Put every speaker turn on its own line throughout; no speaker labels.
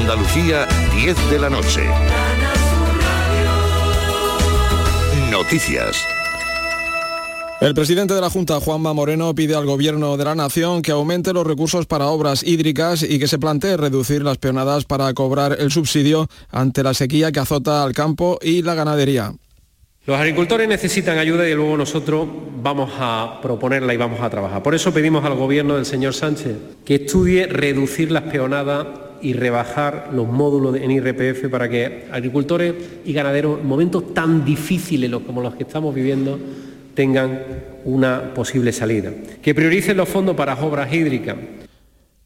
Andalucía, 10 de la noche. Noticias.
El presidente de la Junta, Juanma Moreno, pide al Gobierno de la Nación que aumente los recursos para obras hídricas y que se plantee reducir las peonadas para cobrar el subsidio ante la sequía que azota al campo y la ganadería.
Los agricultores necesitan ayuda y luego nosotros vamos a proponerla y vamos a trabajar. Por eso pedimos al Gobierno del señor Sánchez que estudie reducir las peonadas y rebajar los módulos en IRPF para que agricultores y ganaderos en momentos tan difíciles como los que estamos viviendo tengan una posible salida. Que prioricen los fondos para obras hídricas.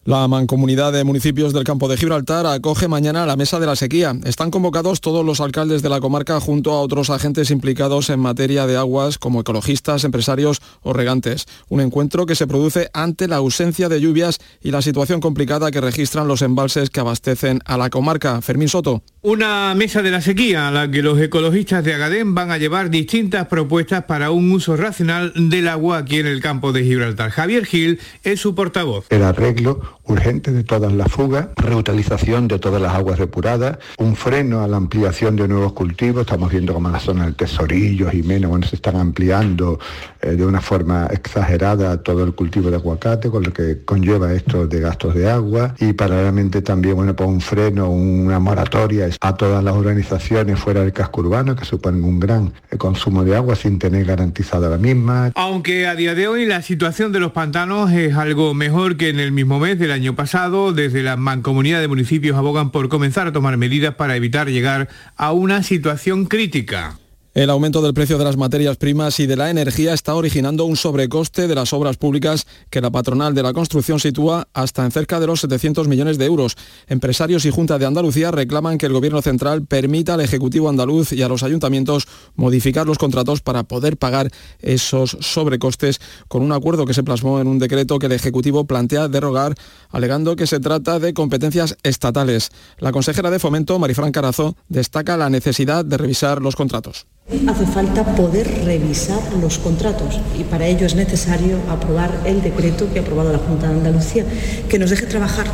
La Mancomunidad de Municipios del Campo de Gibraltar acoge mañana la Mesa de la Sequía. Están convocados todos los alcaldes de la comarca junto a otros agentes implicados en materia de aguas como ecologistas, empresarios o regantes. Un encuentro que se produce ante la ausencia de lluvias y la situación complicada que registran los embalses que abastecen a la comarca. Fermín Soto.
Una mesa de la sequía a la que los ecologistas de Agadén van a llevar distintas propuestas para un uso racional del agua aquí en el campo de Gibraltar. Javier Gil es su portavoz.
El arreglo urgente de todas las fugas, reutilización de todas las aguas depuradas, un freno a la ampliación de nuevos cultivos. Estamos viendo como en la zona del Tesorillo, Jiménez, bueno, se están ampliando eh, de una forma exagerada todo el cultivo de aguacate, con lo que conlleva esto de gastos de agua. Y paralelamente también, bueno, pues un freno, una moratoria a todas las organizaciones fuera del casco urbano que suponen un gran eh, consumo de agua sin tener garantizada la misma.
Aunque a día de hoy la situación de los pantanos es algo mejor que en el mismo mes del año pasado, desde la mancomunidad de municipios abogan por comenzar a tomar medidas para evitar llegar a una situación crítica.
El aumento del precio de las materias primas y de la energía está originando un sobrecoste de las obras públicas que la patronal de la construcción sitúa hasta en cerca de los 700 millones de euros. Empresarios y Junta de Andalucía reclaman que el Gobierno central permita al Ejecutivo andaluz y a los ayuntamientos modificar los contratos para poder pagar esos sobrecostes con un acuerdo que se plasmó en un decreto que el Ejecutivo plantea derogar, alegando que se trata de competencias estatales. La consejera de Fomento, Marifran Carazo, destaca la necesidad de revisar los contratos.
Hace falta poder revisar los contratos y para ello es necesario aprobar el decreto que ha aprobado la Junta de Andalucía, que nos deje trabajar,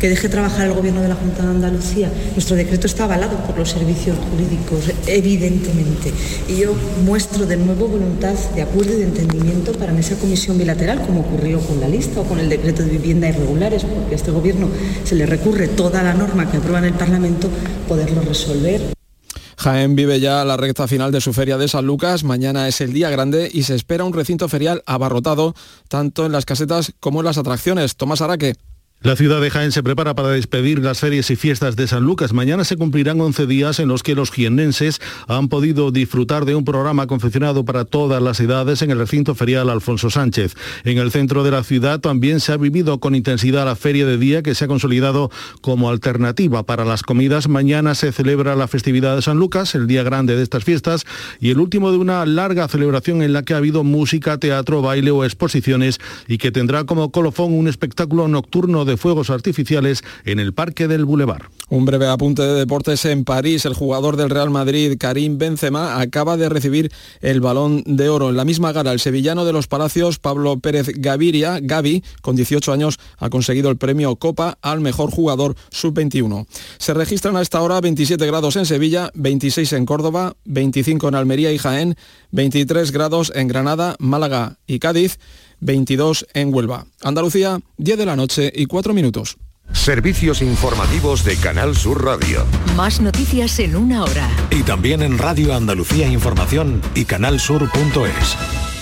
que deje trabajar el Gobierno de la Junta de Andalucía. Nuestro decreto está avalado por los servicios jurídicos, evidentemente, y yo muestro de nuevo voluntad de acuerdo y de entendimiento para en esa comisión bilateral, como ocurrió con la lista o con el decreto de vivienda irregulares, porque a este Gobierno se le recurre toda la norma que aprueba en el Parlamento, poderlo resolver.
Jaén vive ya la recta final de su feria de San Lucas. Mañana es el día grande y se espera un recinto ferial abarrotado tanto en las casetas como en las atracciones. Tomás Araque.
La ciudad de Jaén se prepara para despedir las ferias y fiestas de San Lucas. Mañana se cumplirán 11 días en los que los jiennenses han podido disfrutar de un programa confeccionado para todas las edades en el recinto ferial Alfonso Sánchez. En el centro de la ciudad también se ha vivido con intensidad la feria de día que se ha consolidado como alternativa para las comidas. Mañana se celebra la festividad de San Lucas, el día grande de estas fiestas y el último de una larga celebración en la que ha habido música, teatro, baile o exposiciones y que tendrá como colofón un espectáculo nocturno de de fuegos artificiales en el Parque del Boulevard.
Un breve apunte de deportes en París. El jugador del Real Madrid, Karim Benzema, acaba de recibir el balón de oro. En la misma gala, el sevillano de los Palacios, Pablo Pérez Gaviria, Gavi, con 18 años, ha conseguido el premio Copa al mejor jugador sub-21. Se registran a esta hora 27 grados en Sevilla, 26 en Córdoba, 25 en Almería y Jaén, 23 grados en Granada, Málaga y Cádiz, 22 en Huelva. Andalucía, 10 de la noche y 4 minutos.
Servicios informativos de Canal Sur Radio.
Más noticias en una hora.
Y también en Radio Andalucía Información y canalsur.es.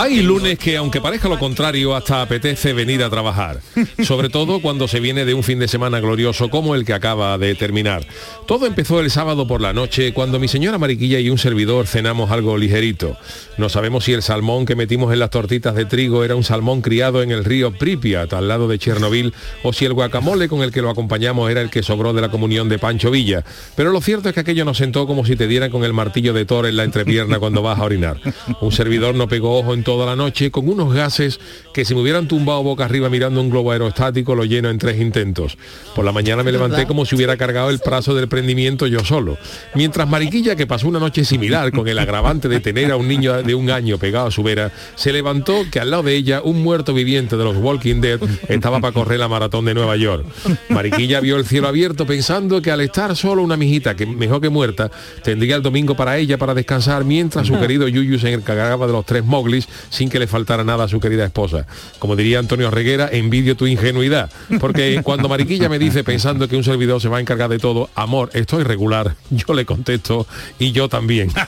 Hay lunes que, aunque parezca lo contrario, hasta apetece venir a trabajar. Sobre todo cuando se viene de un fin de semana glorioso como el que acaba de terminar. Todo empezó el sábado por la noche, cuando mi señora Mariquilla y un servidor cenamos algo ligerito. No sabemos si el salmón que metimos en las tortitas de trigo era un salmón criado en el río Pripyat, al lado de Chernobyl, o si el guacamole con el que lo acompañamos era el que sobró de la comunión de Pancho Villa. Pero lo cierto es que aquello nos sentó como si te dieran con el martillo de Thor en la entrepierna cuando vas a orinar. Un servidor no pegó ojo en toda la noche con unos gases que si me hubieran tumbado boca arriba mirando un globo aerostático lo lleno en tres intentos. Por la mañana me levanté como si hubiera cargado el prazo del prendimiento yo solo. Mientras Mariquilla, que pasó una noche similar con el agravante de tener a un niño de un año pegado a su vera, se levantó que al lado de ella un muerto viviente de los Walking Dead estaba para correr la maratón de Nueva York. Mariquilla vio el cielo abierto pensando que al estar solo una mijita, que mejor que muerta, tendría el domingo para ella para descansar mientras su querido Yuyu se encargaba de los tres moglis sin que le faltara nada a su querida esposa. Como diría Antonio Reguera, envidio tu ingenuidad. Porque cuando Mariquilla me dice pensando que un servidor se va a encargar de todo, amor, estoy regular, yo le contesto y yo también.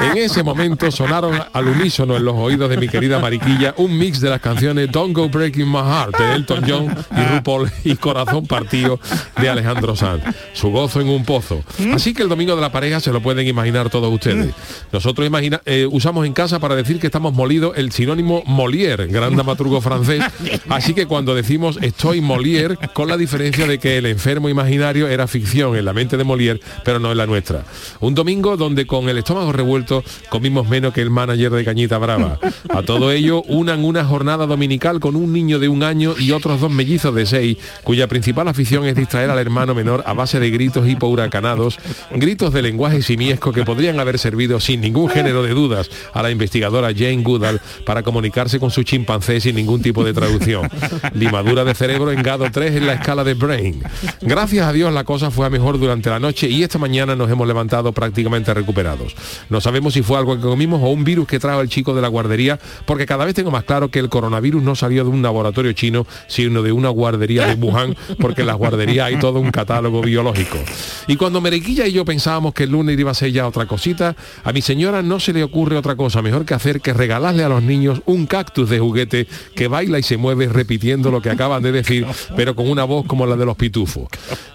En ese momento sonaron al unísono en los oídos de mi querida Mariquilla un mix de las canciones Don't Go Breaking My Heart de Elton John y RuPaul y Corazón Partido de Alejandro Sanz. Su gozo en un pozo. Así que el domingo de la pareja se lo pueden imaginar todos ustedes. Nosotros imagina, eh, usamos en casa para decir que estamos molidos el sinónimo Molière, gran dramaturgo francés. Así que cuando decimos estoy Molière, con la diferencia de que el enfermo imaginario era ficción en la mente de Molière, pero no en la nuestra. Un domingo donde con el estómago revuelto comimos menos que el manager de Cañita Brava. A todo ello, unan una jornada dominical con un niño de un año y otros dos mellizos de seis, cuya principal afición es distraer al hermano menor a base de gritos hipohuracanados, gritos de lenguaje simiesco que podrían haber servido sin ningún género de dudas a la investigadora Jane Goodall para comunicarse con su chimpancé sin ningún tipo de traducción. Limadura de cerebro en grado 3 en la escala de Brain. Gracias a Dios la cosa fue a mejor durante la noche y esta mañana nos hemos levantado prácticamente recuperados. No sabemos si fue algo que comimos o un virus que trajo el chico de la guardería, porque cada vez tengo más claro que el coronavirus no salió de un laboratorio chino, sino de una guardería de Wuhan, porque en las guarderías hay todo un catálogo biológico. Y cuando Merequilla y yo pensábamos que el lunes iba a ser ya otra cosita, a mi señora no se le ocurre otra cosa mejor que hacer que regalarle a los niños un cactus de juguete que baila y se mueve repitiendo lo que acaban de decir, pero con una voz como la de los pitufos.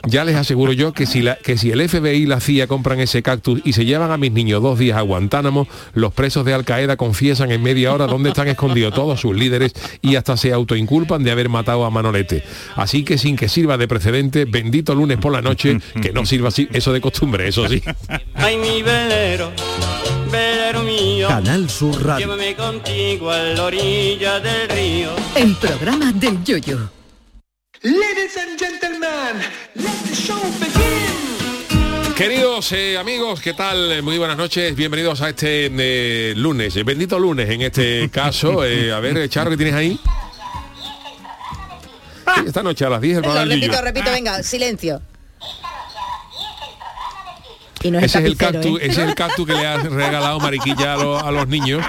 Ya les aseguro yo que si, la, que si el FBI y la CIA compran ese cactus y se llevan a mis niños dos días a Guantánamo, los presos de Al Qaeda confiesan en media hora dónde están escondidos todos sus líderes y hasta se autoinculpan de haber matado a Manolete. Así que sin que sirva de precedente, bendito lunes por la noche, que no sirva así, eso de costumbre, eso sí.
Mío.
Canal Sur Radio.
Llévame contigo a la orilla del río.
El programa del yoyo.
Ladies and gentlemen, let the show begin.
Queridos eh, amigos, ¿qué tal? Eh, Muy buenas noches, bienvenidos a este eh, lunes, eh, bendito lunes en este caso. Eh, a ver, Charro, ¿qué tienes ahí? Sí, esta noche a las 10 el del
repito, repito, venga, silencio. Y no es
Ese es el
tapicero,
cactus,
¿eh?
ese es el cactus que le ha regalado Mariquilla a, los- a los niños.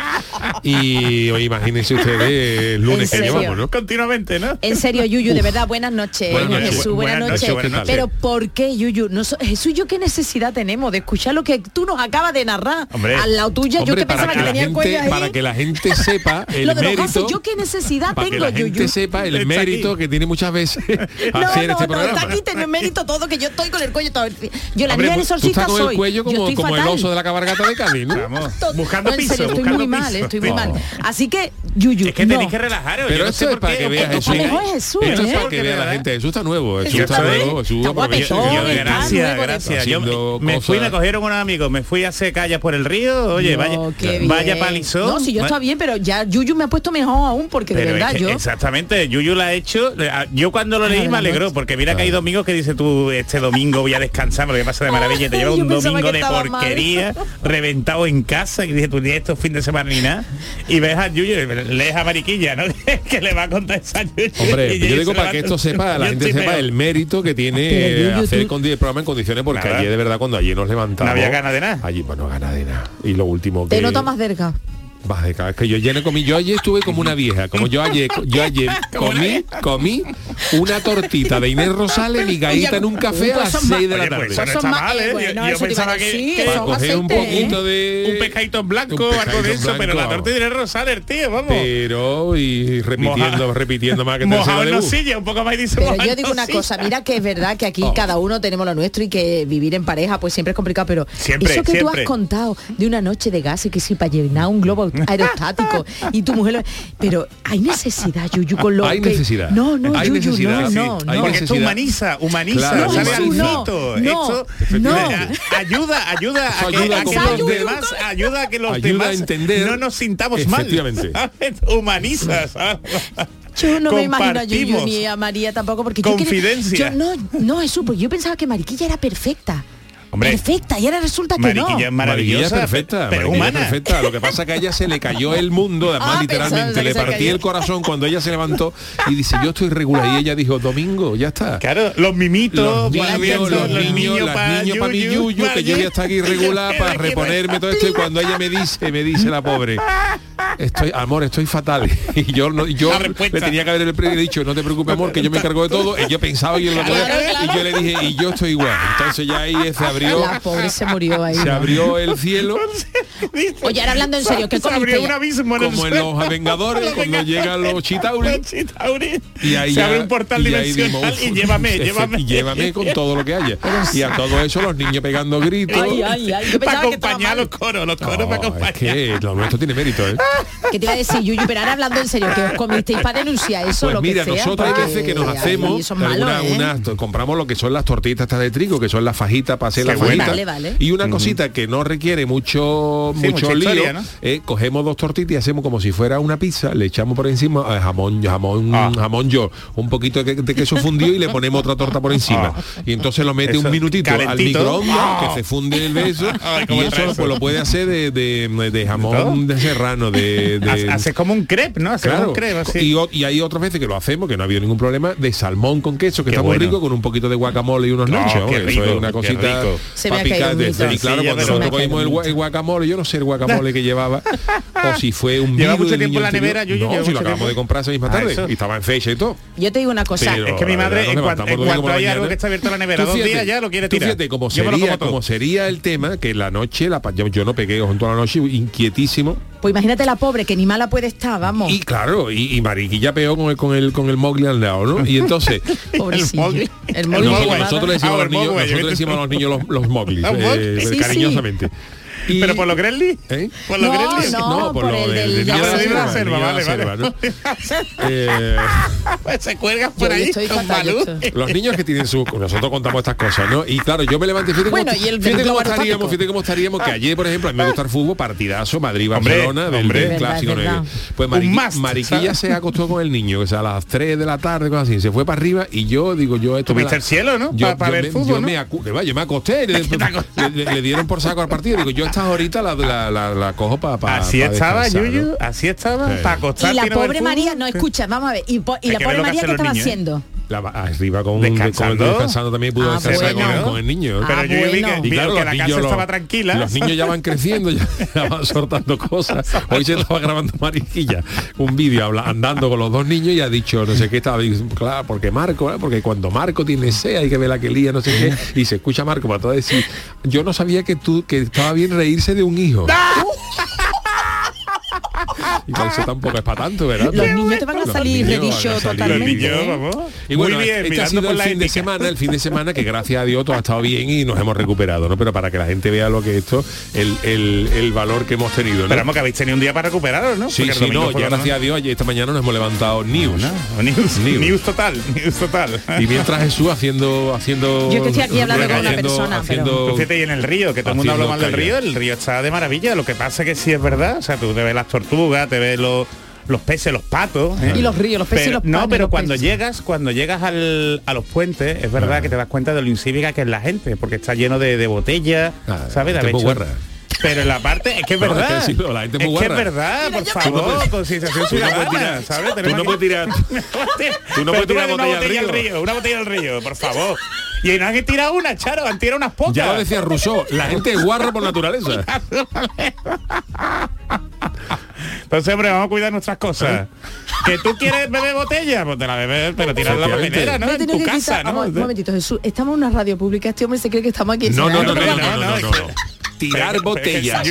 Y oye, imagínense ustedes el lunes que
¿En serio?
llevamos, ¿no?
Continuamente, ¿no?
En serio, Yuyu, de verdad, buenas noches.
Buenas noches.
Jesús, buenas,
Buenas
noches.
noches.
Pero ¿por qué, Yuyu? No Jesús, ¿yo qué necesidad tenemos de escuchar lo que tú nos acabas de narrar?
Hombre.
Al lado tuya, yo
Hombre,
que pensaba
para
que,
que, la
tenía el cuello
gente,
ahí.
para que la gente sepa el
lo de los
mérito.
gases, ¿yo qué necesidad
para que
tengo,
la gente
Yuyu?
sepa el
Está
mérito
aquí.
que tiene muchas veces
No,
hacer
no,
este
no,
programa.
está aquí, tiene mérito todo, que yo estoy con el cuello todo. Yo la niña del
tú el cuello como, como el oso de la cabargata de Cádiz, ¿no?
Vamos, buscando
no,
piso,
serio, estoy
buscando
muy mal,
piso.
estoy estoy muy mal. Así que, Yuyu,
Es que
no.
tenéis que relajaros.
Pero
sé
es para
qué
que
os
vea
pongo
Jesús.
muy-
Mejor Jesús,
Esto es para que vea la gente. Jesús está nuevo. Jesús está nuevo. Jesús
gracias, gracias. Yo me fui, me cogieron con un amigo, me fui a hacer callas por el río, oye, vaya, vaya palizón.
No, si yo está bien, pero ya Yuyu me ha puesto mejor aún, porque de verdad
que
yo...
Exactamente, Yuyu la ha hecho. Yo cuando lo leí me alegró, porque mira que hay domingos que dice tú, este domingo voy a descansar, porque pasa de maravilla, y te lleva un domingo de
mal.
porquería, reventado en casa, y dice tú ni esto fin de semana ni nada. Y ves a Yuyu, lees a Mariquilla, ¿no? que le va a contar esa Yuyu.
Hombre,
y
yo digo para que esto sepa, la gente sepa
peor.
el mérito que tiene eh, hacer
tú-
con el programa en condiciones, porque
Nada.
ayer de verdad cuando ayer nos levantamos.
No había ganas de nada.
Allí, pues no gana de nada. Y lo último que.
Te nota más cerca.
Vas de cada- es que yo ayer comí, yo ayer estuve como una vieja, como yo ayer, yo ayer comí, comí una tortita de Inés Rosales y gaita en un café a las
son más-
6 de la
Oye, pues
tarde.
eso mal, ¿eh? Yo- yo,
eso
pensaba que,
decir,
que-
para coger un
aceite, ¿eh?
poquito de
un pescadito en blanco
un
algo de eso, pero la torta de Rosales, tío, vamos.
pero y repitiendo,
Moja-
repitiendo más que
Mojado en nocilla, un poco más y dice
Pero yo digo una cosa, mira que es verdad que aquí
Oh.
cada uno tenemos lo nuestro y que vivir en pareja pues siempre es complicado, pero
Siempre,
eso que tú
siempre.
has contado de una noche de gas y que sí para llenar un globo aerostático y tu mujer lo- pero hay necesidad, Yuyu, con lo
Hay
que
necesidad.
No, no,
Hay
Yuyu,
necesidad,
no,
sí.
no,
Hay
no.
Porque esto humaniza, humaniza,
Claro,
sabe al
No,
mito.
no,
Esto
no.
eh, ayuda, ayuda a
Eso
que,
ayuda
a que los demás, ayuda a que los
Ayuda a
demás
entender.
no nos sintamos mal.
Efectivamente.
¿sabes? Humaniza, ¿sabes?
Yo no me imagino a Yuyu ni a María tampoco porque yo quería-
Confidencia.
yo no, no, Jesús, pues yo pensaba que Mariquilla era perfecta.
Hombre,
perfecta, y ahora resulta que
Mariquilla es
no.
Mariquilla
maravillosa,
es perfecta,
pero
Mariquilla
humana.
perfecta. Lo que pasa es que a ella se le cayó el mundo, además
Ah,
literalmente, le partí
cayó.
el corazón cuando ella se levantó y dice, yo estoy regular. Y ella dijo, domingo, ya está.
Claro, los mimitos,
Los niños,
volviendo,
los niños, para mi
Yuyu,
que yo voy a estar aquí regular para reponerme todo esto y cuando ella me dice, me dice la pobre, estoy, amor, estoy fatal. Y yo no, yo le tenía que haber dicho, no te preocupes, amor, que yo me encargo de todo. Ella pensaba y, él lo podía-
Claro, claro.
y yo le dije, y yo estoy igual. Entonces ya ahí se abrió,
La pobre se murió ahí.
se
¿no?
abrió el cielo.
Oye, ahora hablando en serio, ¿qué
Se abrió un abismo en el
Como en los Vengadores, cuando llegan los Chitauri.
Los Chitauri.
Y ahí
se
ya-
abre un portal dimensional
dimos,
y llévame, llévame.
Y llévame con todo lo que haya. Y a todo eso los niños pegando gritos.
Ay, ay, ay, yo
Para acompañar los coros, los coros
No,
para
es
acompañar.
que lo nuestro tiene mérito, ¿eh?
¿Qué te iba a decir, Yuyu? Pero ahora hablando en serio, que os comisteis para denunciar eso,
Pues
lo
mira,
que sea,
nosotros hay veces que nos hacemos
¿eh?
compramos lo que son las tortitas estas de trigo, que son las fajitas para hacer
Vale, vale.
Y una cosita que no requiere mucho
Sí,
mucho lío,
historia, ¿no?
eh, cogemos dos tortitas y hacemos como si fuera una pizza, le echamos por encima eh, jamón, jamón,
Ah.
jamón yo, un poquito de, de queso fundido y le ponemos otra torta por encima. Y entonces lo mete
Eso,
un minutito al microondas,
Ah.
que se funde el beso,
Ay,
y eso pues lo puede hacer de, de, de jamón de serrano, de, de
Hace- Hace como un crepe, ¿no? Hace como
Claro,
un crepe así.
y, hay otras veces que lo hacemos, que no ha habido ningún problema, de salmón con queso, que
Qué
está muy rico, con un poquito de guacamole y unos
Oh,
nachos. Eso
rico,
es una cosita
rico.
Se me
para
ha caído
picar.
un
de-
mito.
claro,
Sí, ya
cuando nosotros cogimos el, gua- el guacamole, yo no sé el guacamole que llevaba, o si fue un
Lleva mucho
del
tiempo
niño
en la nevera, yo- yo
No, si lo acabamos
tiempo.
de comprar esa misma
Ah,
tarde, y estaba en fecha y todo.
Yo te digo una cosa,
Pero-
Es que mi madre,
verdad,
en, cuanto, hay algo que está abierto en la nevera dos días ya lo quiere tirar.
fíjate
como
sería el tema que la noche, yo, yo no pegué junto a la noche, inquietísimo,
pues imagínate la pobre, que ni mala puede estar, vamos.
y claro, y, y Mariquilla peor con el con el con el Mowgli al lado, ¿no? Y entonces
Pobrecillo. El
El
Mowgli
nosotros, le decimos
Ah,
a los niños, decimos a los niños los, los
Ah,
eh.
Sí, sí.
Y-
Pero por lo Gremlin,
¿Eh?
por lo
No, no. por el del-
niño de
de la
el
selva,
niño de
vale,
la selva,
vale.
¿no? Eh,
Pues se por ahí con
los niños que tienen su nosotros contamos estas cosas no y claro yo me levanté fíjate
Bueno,
cómo,
y el
fíjate cómo estaríamos fíjate cómo estaríamos que ayer por ejemplo a mí me gusta el fútbol partidazo Madrid
Hombre,
Barcelona del,
hombre.
del clásico pues
Un
Mariqui-
must,
Mariquilla
¿sabes?
se acostó con el niño que sea a las 3 de la tarde cosas así se fue para arriba y yo digo yo esto
Tuviste el cielo, ¿no?
yo,
Pa- para
yo
ver
me,
fútbol,
yo
¿no?
me yo me acosté le, le- le- le dieron por saco al partido digo yo estas horitas la, la, la, la cojo para
Así estaba, Yuyu, así estaba,
Sí.
para acostarte
Y la pobre. María, no escucha, vamos a ver, y, po- y la pobre María qué estaba
niños, ¿eh?
La, arriba con,
Descansando.
con- descansando también pudo
Ah,
descansar
bueno.
con, con el niño
Pero
Ah,
yo vi
bueno.
que, vi
claro,
que la casa estaba tranquila.
Los niños ya van creciendo, ya, ya van soltando cosas. Hoy se estaba grabando Mariquilla un vídeo andando con los dos niños y ha dicho no sé qué estaba diciendo, claro, porque Marco, ¿eh? porque cuando Marco tiene sed hay que ver la que lía, no sé qué, y se escucha a Marco para todo decir, yo no sabía que tú que estaba bien reírse de un hijo. Igual ah. tampoco es para tanto, ¿verdad?
Los niños te van a salir
de dicho
totalmente. Vamos.
Y bueno,
Muy bien,
este ha sido el fin
ética.
de semana, el fin de semana que gracias a Dios todo ha estado bien y nos hemos recuperado, ¿no? Pero para que la gente vea lo que esto, el, el, el valor que hemos tenido. ¿no?
Esperamos que habéis tenido un día para recuperaros, ¿no?
Sí, sí, no, ya gracias no. a Dios ayer esta mañana nos hemos levantado news.
Ah, no, news, news. news, total, news total.
Y mientras Jesús haciendo, haciendo.
Yo que estoy aquí hablando con una persona,
haciendo,
pero... y en el río, que todo el mundo habla mal del río, el río está de maravilla. Lo que pasa que sí es verdad, o sea, tú te ves las tortugas, te los los peces, los patos. ¿eh?
Y los ríos, los peces
pero, y
los
patos.
No,
pero cuando
peces.
llegas, cuando llegas al, a los puentes, es verdad ah. que te das cuenta de lo incívica que es la gente, porque está lleno de, de botellas, ah, ¿sabes? De pero en la parte, es que es
no,
verdad.
Es que, sí, la gente es, muy
que es verdad, Mira,
por
favor,
con sensación
ciudadana, ¿sabes?
Tú no puedes tirar. tú no puedes tirar
una
botella, botella al, río. al río.
Una botella al río, por favor. Y no han tirado una, Charo, han tirado unas pocas.
Ya lo decía Rousseau, la gente es guarra por naturaleza.
Entonces, hombre, vamos a cuidar nuestras cosas. ¿Eh? que tú quieres beber botella, pues te la bebes, pero tirarla la papelera, ¿no? En tu casa,
quitar,
¿no?
Un momentito, Jesús. Estamos en una radio pública, este hombre se cree que estamos aquí.
No, no, no, no, no, no tirar botellas.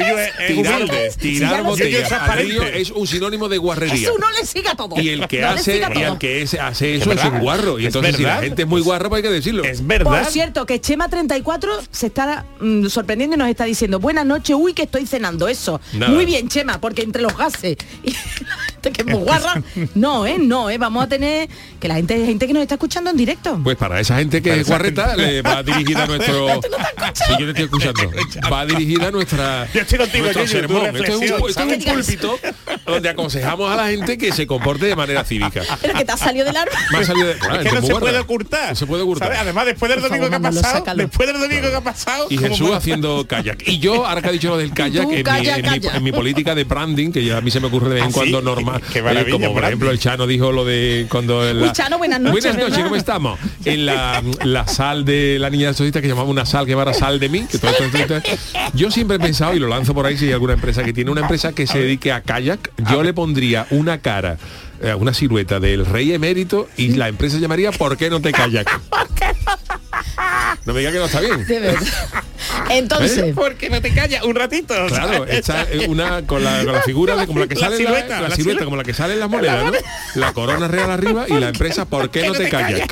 Tirar, botellas. Al río es un sinónimo de guarrería.
Eso no le siga todo.
Y el que hace, y el que es, hace eso es,
es,
un guarro. Y entonces si la gente es muy guarro pues hay que decirlo.
Es verdad.
Por cierto, que Chema34 se está mm, sorprendiendo y nos está diciendo, buenas noches, uy, que estoy cenando eso. Muy bien, Chema, porque entre los gases. que es muy guarra. No, ¿eh? No, ¿eh? Vamos a tener que la gente, gente que nos está escuchando en directo.
Pues para esa gente que es guarreta, va dirigida nuestro... No estoy escuchando. Va dirigida nuestra...
Yo estoy contigo,
Esto es un, púlpito donde aconsejamos a la gente que se comporte de manera cívica.
Pero que te ha salido del árbol.
Me salido
que
ah,
no se, puede ocultar.
se puede ocultar.
Además, después del domingo que ha pasado, después del domingo que ha pasado...
Y Jesús haciendo kayak. Y yo, ahora que ha dicho lo del kayak, en mi política de branding, que a mí se me ocurre de vez en
¿Ah,
cuando normal
Qué
como por ejemplo el Chano dijo lo de cuando en la...
Uy, Chano, buenas noches.
Buenas noches, ¿cómo estamos? En la, la sal de la niña socialista que llamaba una sal que era sal de mí, que todo esto, todo Yo siempre he pensado, y lo lanzo por ahí si hay alguna empresa que tiene una empresa que se dedique a kayak, yo le pondría una cara eh, una silueta del rey emérito y la empresa llamaría ¿Por qué no te callas? No me diga que no está bien.
Entonces.
¿Eh? Porque no te callas un ratito.
Claro, está eh, una con la, con la figura de como la que sale la
silueta,
la, silueta, como la que sale en las monedas, ¿no? La corona real arriba y la empresa, ¿por qué no te callas?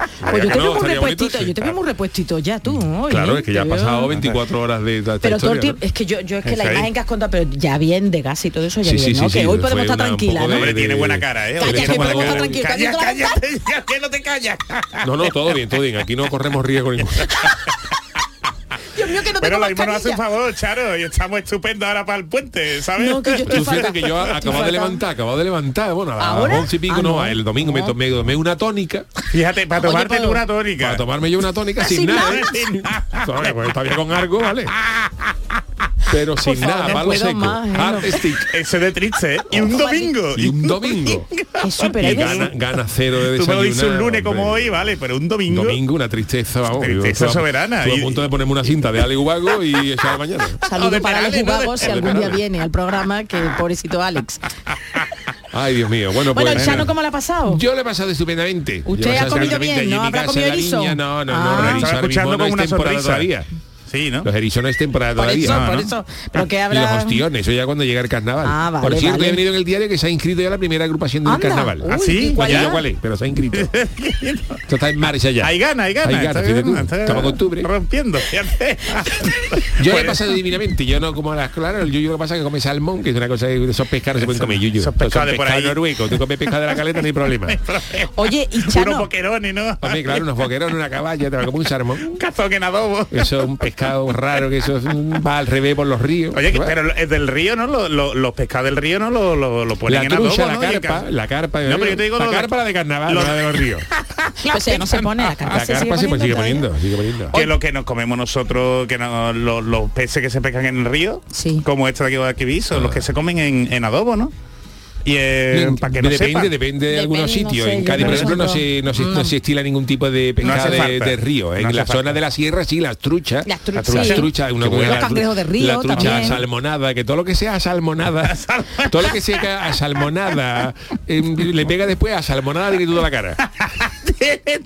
Pues yo te veo muy repuestito, yo te veo muy repuestito ya tú. Mm,
claro, es que ya ha pasado 24 horas de
Pero todo es que yo, yo es que la imagen que has contado, pero ya bien de gas y todo eso, ya bien, ¿no? Que hoy podemos estar tranquilas.
Hombre, tiene buena cara, ¿eh?
Calla,
calla,
que no te
callas.
No, no, todo bien, todo bien. Aquí no corremos riesgo
ningún. mío, que no
Pero
tengo
Pero nos hace un favor, Charo, y estamos estupendos ahora para el puente, ¿sabes?
No, que yo estoy
que yo acabo de levantar, acabo de levantar, bueno, a las once y pico,
ah,
no,
no,
el domingo me tomé una tónica.
Fíjate, para
ah,
tomarte Oye, una tónica.
Para tomarme yo una tónica sin,
sin,
nada.
nada.
Sin nada.
Pues, todavía con algo, ¿vale? pero sin nada, palo seco.
Más, ¿eh?
Artistic.
Ese de triste, ¿eh? Y un domingo.
Y un domingo.
Eso, pero
y gana, cero de desayunar.
Tú me lo dices un lunes como hoy, vale, pero un domingo.
Domingo, una tristeza, vamos.
Tristeza
yo,
soberana. Estoy
a punto de ponerme una cinta de Ale Ubago y echar mañana.
Saludo para
Ale, Ale
Ubago si algún día viene al programa, que pobrecito Alex.
Ay, Dios mío. Bueno,
bueno
pues,
Chano, ¿cómo la ha pasado?
Yo le he pasado estupendamente.
Usted ha comido bien, ¿no? ¿Habrá comido erizo?
No, no, no. Ah,
estaba escuchando con una sonrisa. Sí, ¿no?
Los erizones temporada
por
todavía.
Eso,
no,
ah.
Y los ostiones, eso ya cuando llega el carnaval.
Ah, vale,
por cierto,
vale.
he venido en el diario que se ha inscrito ya la primera agrupación del
Anda,
carnaval.
Uy,
¿Ah, sí?
Pues ¿Cuál pero se ha inscrito. Esto está en marcha ya.
Hay ganas, hay ganas.
Hay
ganas,
Estamos en octubre.
Rompiendo.
yo he pues- pasado divinamente, yo no como a las claras, el yuyo lo que pasa es que come salmón, que es una cosa que esos pescados se pueden comer yuyo.
Por ahí.
noruego, tú comes pescado de la caleta, no hay problema.
Oye, y Chano...
Unos boquerones, ¿no?
Hombre, claro, unos boquerones, una caballa, te va a un salmón.
Un cazón en adobo.
Eso es un pescado pescado raro que eso va al revés por los ríos.
Oye, pero es eh, del río, ¿no? Los, pescados del río no lo, ponen en adobo,
la, carpa, la carpa,
No, pero eh, yo te digo
la carpa de... carnaval, los... la de los ríos.
la carpa.
Pues, sigue, poniendo.
Que lo que nos comemos nosotros, que no, los, los peces que se pescan en el río,
sí.
como este de aquí de los que se comen en, en adobo, ¿no? Y,
depende, depende de algunos sitios. En Cádiz, por ejemplo, no se, no, se, no se estila ningún tipo de pescado de, río.
¿eh? En
la zona de la sierra sí, las truchas.
Las truchas.
Una
buena.
La trucha
también.
salmonada, que todo lo que sea salmonada, todo lo que sea salmonada, em, le pega después a salmonada de que toda la cara.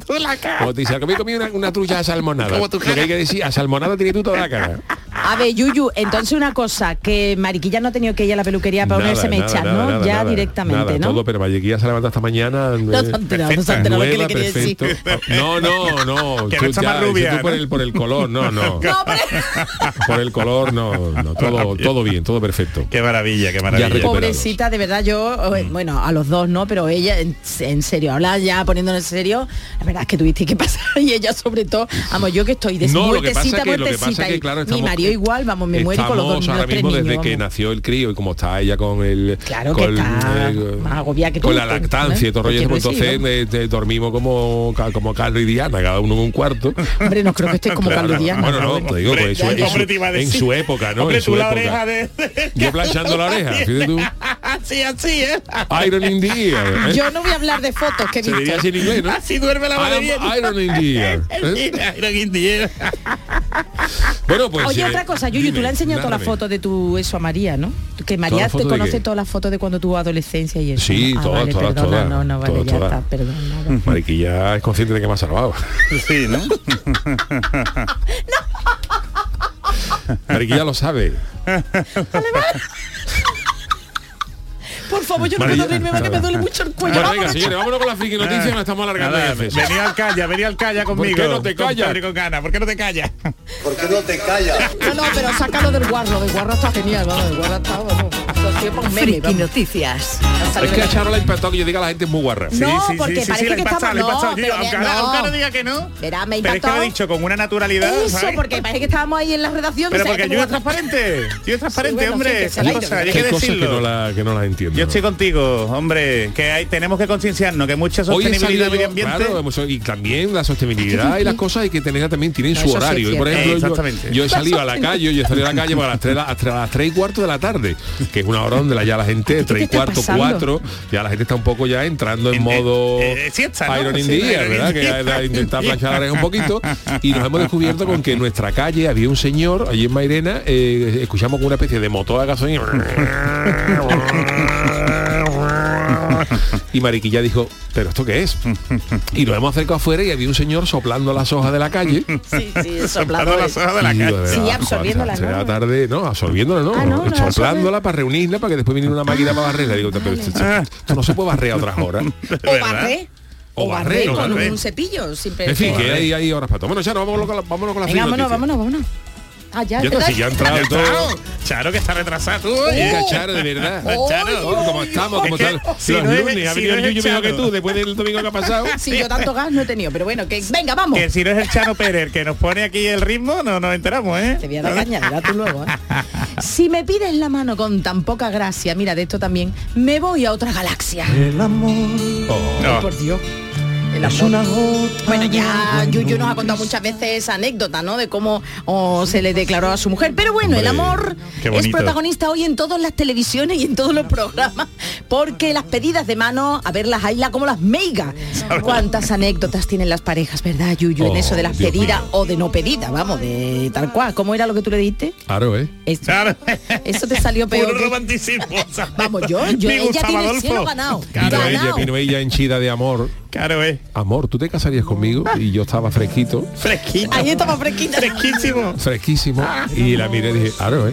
tú la cara.
Como te dice, que me comí una, una trucha asalmonada.
Como tú
Lo que hay que decir, asalmonada tiene tú toda la cara.
A ver, Yuyu, entonces una cosa, que Mariquilla no ha tenido que ir a la peluquería para ponerse mechas, ¿no?
Nada,
ya
nada,
directamente,
nada,
¿no?
Todo, pero Mariquilla se levanta esta mañana.
No, eh, perfecta, no, nueva, que le decir.
no, no, no.
Que
tú,
ya, más rubia,
tú
¿no?
por, el, por el color, no, no. por el color, no, no. Todo, todo bien, todo perfecto.
Qué maravilla, qué maravilla.
Pobrecita, de verdad, yo, bueno, a los dos no, pero ella, en, en serio, habla ya poniéndonos en serio, la verdad es que tuviste que pasar y ella sobre todo, vamos, yo que estoy de
No, lo que pasa
muertecita,
que- lo que pasa
muertecita,
que,
y
claro,
mi marido igual, vamos, me muero con los dos, los
ahora
tres
mismo
niños,
desde que
vamos.
nació el crío y como está ella con el
Claro que
con,
está
eh,
más agobiada que tú,
con la
pues,
lactancia
¿eh?
y todo el rollo
Pues
pues entonces eh, eh, dormimos como como Carlos y Diana cada uno en un cuarto
Hombre, no creo que estés como Carlos Díaz.
bueno no te digo pues, en, su, en época no en su época yo planchando la oreja fíjate tú
así, así, ¿eh?
Iron in the ear, ¿eh?
Yo no voy a hablar de fotos que he
diría así ¿no?
Así duerme la madre
Iron in the ear, ¿eh?
Iron in the air.
bueno pues
Oye,
eh,
otra cosa, Yuyu, tú
dime,
le has enseñado todas las fotos de tu eso a María, ¿no? Que María te conoce todas las fotos de cuando tuvo adolescencia y eso.
Sí,
¿no? Ah,
todas,
vale,
todas,
perdona,
todas.
No, no, vale,
todas,
ya
todas.
está, perdona.
Mariquilla es consciente de que me ha salvado
Sí, ¿no?
Mariquilla lo sabe
Por favor, yo no puedo dormirme porque me duele mucho el cuello.
Bueno, venga, señores, vámonos con la friki noticia, nos estamos alargando ya
venía al calla, venía al calla conmigo.
qué no te callas?
¿Por qué no te callas?
¿Por qué no te callas?
No, no, pero sácalo del guarro, del guarro está genial, vamos, del guarro está, sí
Friki. Noticias.
Es que a Charo le ha impactado que yo diga a la gente es muy guarra.
No, porque parece
le
que
he pasado,
estamos- no,
Yo,
pero
aunque,
mira,
aunque
no.
no diga que no.
Verá, me ha
Pero es que lo
impactado.
he dicho con una naturalidad.
Eso,
¿sabes?
porque parece que estábamos ahí en la redacción.
Pero porque yo es transparente. Yo es transparente,
Sí,
hombre.
sí,
Esas cosas, hay que
no, la, que no las entiendo.
Yo estoy contigo, hombre, que hay, tenemos que concienciarnos que mucha sostenibilidad del medio ambiente.
claro, y también la sostenibilidad y las cosas hay que tener también tienen
No,
su
sí
horario. y por ejemplo, yo,
Exactamente.
yo he salido a la calle, yo he salido a la calle para las 3, hasta las 3 y cuarto de la tarde, que es una hora donde la- ya la gente, 3 y cuarto,
pasando?
4, ya la gente está un poco ya entrando en, modo
eh, siesta, ¿no?
Iron in
Sí,
the
in
¿verdad? Que
ear.
a- a intentar planchar la oreja un poquito y nos hemos descubierto con que en nuestra calle había un señor, allí en Mairena, eh, escuchamos con una especie de motor a gasolina y Mariquilla dijo, ¿pero esto qué es? Y nos hemos acercado afuera y había un señor soplando las hojas de la calle.
Sí, sí, soplando.
las hojas de la calle.
Sí,
verdad,
absorbiéndola,
será
¿no?
tarde, no, absorbiéndola, no,
Ah, no, no la
soplándola para reunirla para que después viniera una máquina para barrerla. Digo, pero esto, esto- no se puede barrer a otras horas.
O barré.
O barrer, o
con
barrer.
un cepillo. Siempre
En fin, que hay, hay horas para todo. Bueno, ya no, vámonos con la, vámonos con la
Venga, vámonos, vámonos, vámonos. Ah, ya,
Ya está,
¿verdad?
si ya ha entrado todo.
Charo, que está retrasado tú. Oye.
Charo, de verdad.
Oh, Charo.
Oh, como estamos, como están
si
los
no es-
lunes. Ha
si
venido
no
el Yuyu que
Charo.
tú, después del domingo que ha pasado.
Sí, yo tanto gas no he tenido, pero bueno, que venga, vamos.
Que si no es el Chano Pérez que nos pone aquí el ritmo, no nos enteramos, ¿eh?
Te voy a dar caña, verás tú luego. ¿eh? Si me pides la mano con tan poca gracia, mira, de esto también, me voy a otra galaxia.
El amor
No.
Por Dios. El
es
amor.
una gota.
Bueno, ya Yuyu nos ha contado muchas veces esa anécdota, ¿no? De cómo oh, se le declaró a su mujer. Pero bueno, el amor es protagonista hoy en todas las televisiones y en todos los programas, porque las pedidas de mano, a verlas ahí, la como las meigas. ¿Cuántas anécdotas tienen las parejas, verdad, Yuyu, en
Oh,
eso de las
Dios
pedidas
mío.
o de no pedidas, vamos, de tal cual? ¿Cómo era lo que tú le diste?
Claro, ¿eh?
Eso,
Claro.
eso te salió peor.
Puro
que-
romanticismo. ¿sabes?
Vamos, yo, yo ella tiene el cielo ganado.
Ella,
ganado.
vino ella henchida de amor.
Claro, ¿eh?
Amor, ¿tú te casarías conmigo? Y yo estaba fresquito,
Fresquito.
Ahí estaba fresquita.
Fresquísimo.
fresquísimo. Y la miré y dije, claro, ¿eh?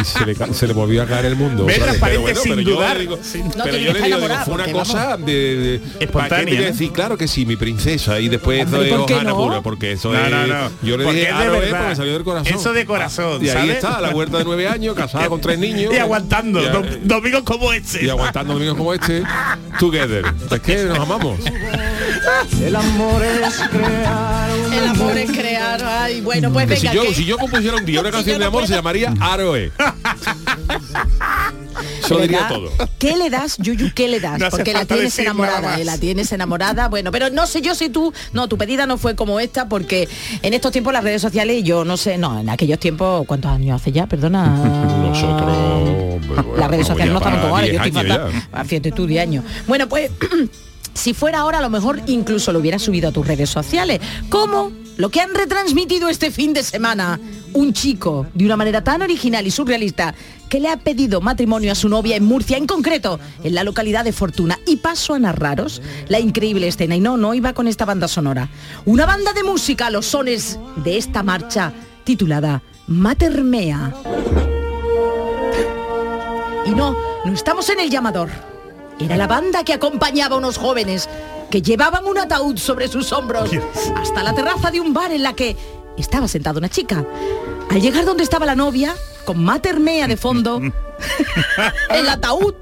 Y se le, ca- se le volvió a caer el mundo.
Sin
pero yo
dudar.
le digo-
Sin-
No,
pero yo le digo, digo, fue una cosa de, de
Espontánea,
¿para qué me
¿no?
decir, claro que sí, mi princesa, y después
Hombre,
eso es
¿por qué
hojana
no?
pura, porque eso
No,
es.
no, no.
Yo le
Porque
dije, claro, ¿eh? porque salió del corazón.
Eso de corazón,
Y ahí
¿sabes?
está, la huerta de nueve años, casada con tres niños.
Y aguantando. Domingos como ese.
y aguantando domingos como este, together. Es que nos amamos.
El amor es crear un
El amor es crear. Ay, bueno, pues
Que si
venga.
yo,
que-
si yo compusiera un día una
Si
canción de amor, se llamaría Aroe. Eso lo diría todo.
¿Qué le das, Yuyu? ¿Qué le das?
No
porque la tienes enamorada, eh, la tienes enamorada. Bueno, pero no sé yo si tú, no, tu pedida no fue como esta, porque en estos tiempos las redes sociales, yo no sé, no, en aquellos tiempos, ¿cuántos años hace ya? Perdona.
Nosotros.
las redes sociales no estaban como ahora, yo estoy
10 años
fatal. Ah, Fíjate tú, 10 años. Bueno, pues si fuera ahora, a lo mejor incluso lo hubieras subido a tus redes sociales. Como lo que han retransmitido este fin de semana. Un chico, de una manera tan original y surrealista, que le ha pedido matrimonio a su novia en Murcia, en concreto, en la localidad de Fortuna. Y paso a narraros la increíble escena. Y no, no iba con esta banda sonora. Una banda de música, los sones de esta marcha titulada Matermea. Y no, no estamos en el llamador. Era la banda que acompañaba a unos jóvenes que llevaban un ataúd sobre sus hombros hasta la terraza de un bar en la que estaba sentada una chica. Al llegar donde estaba la novia, con Matermea de fondo, el ataúd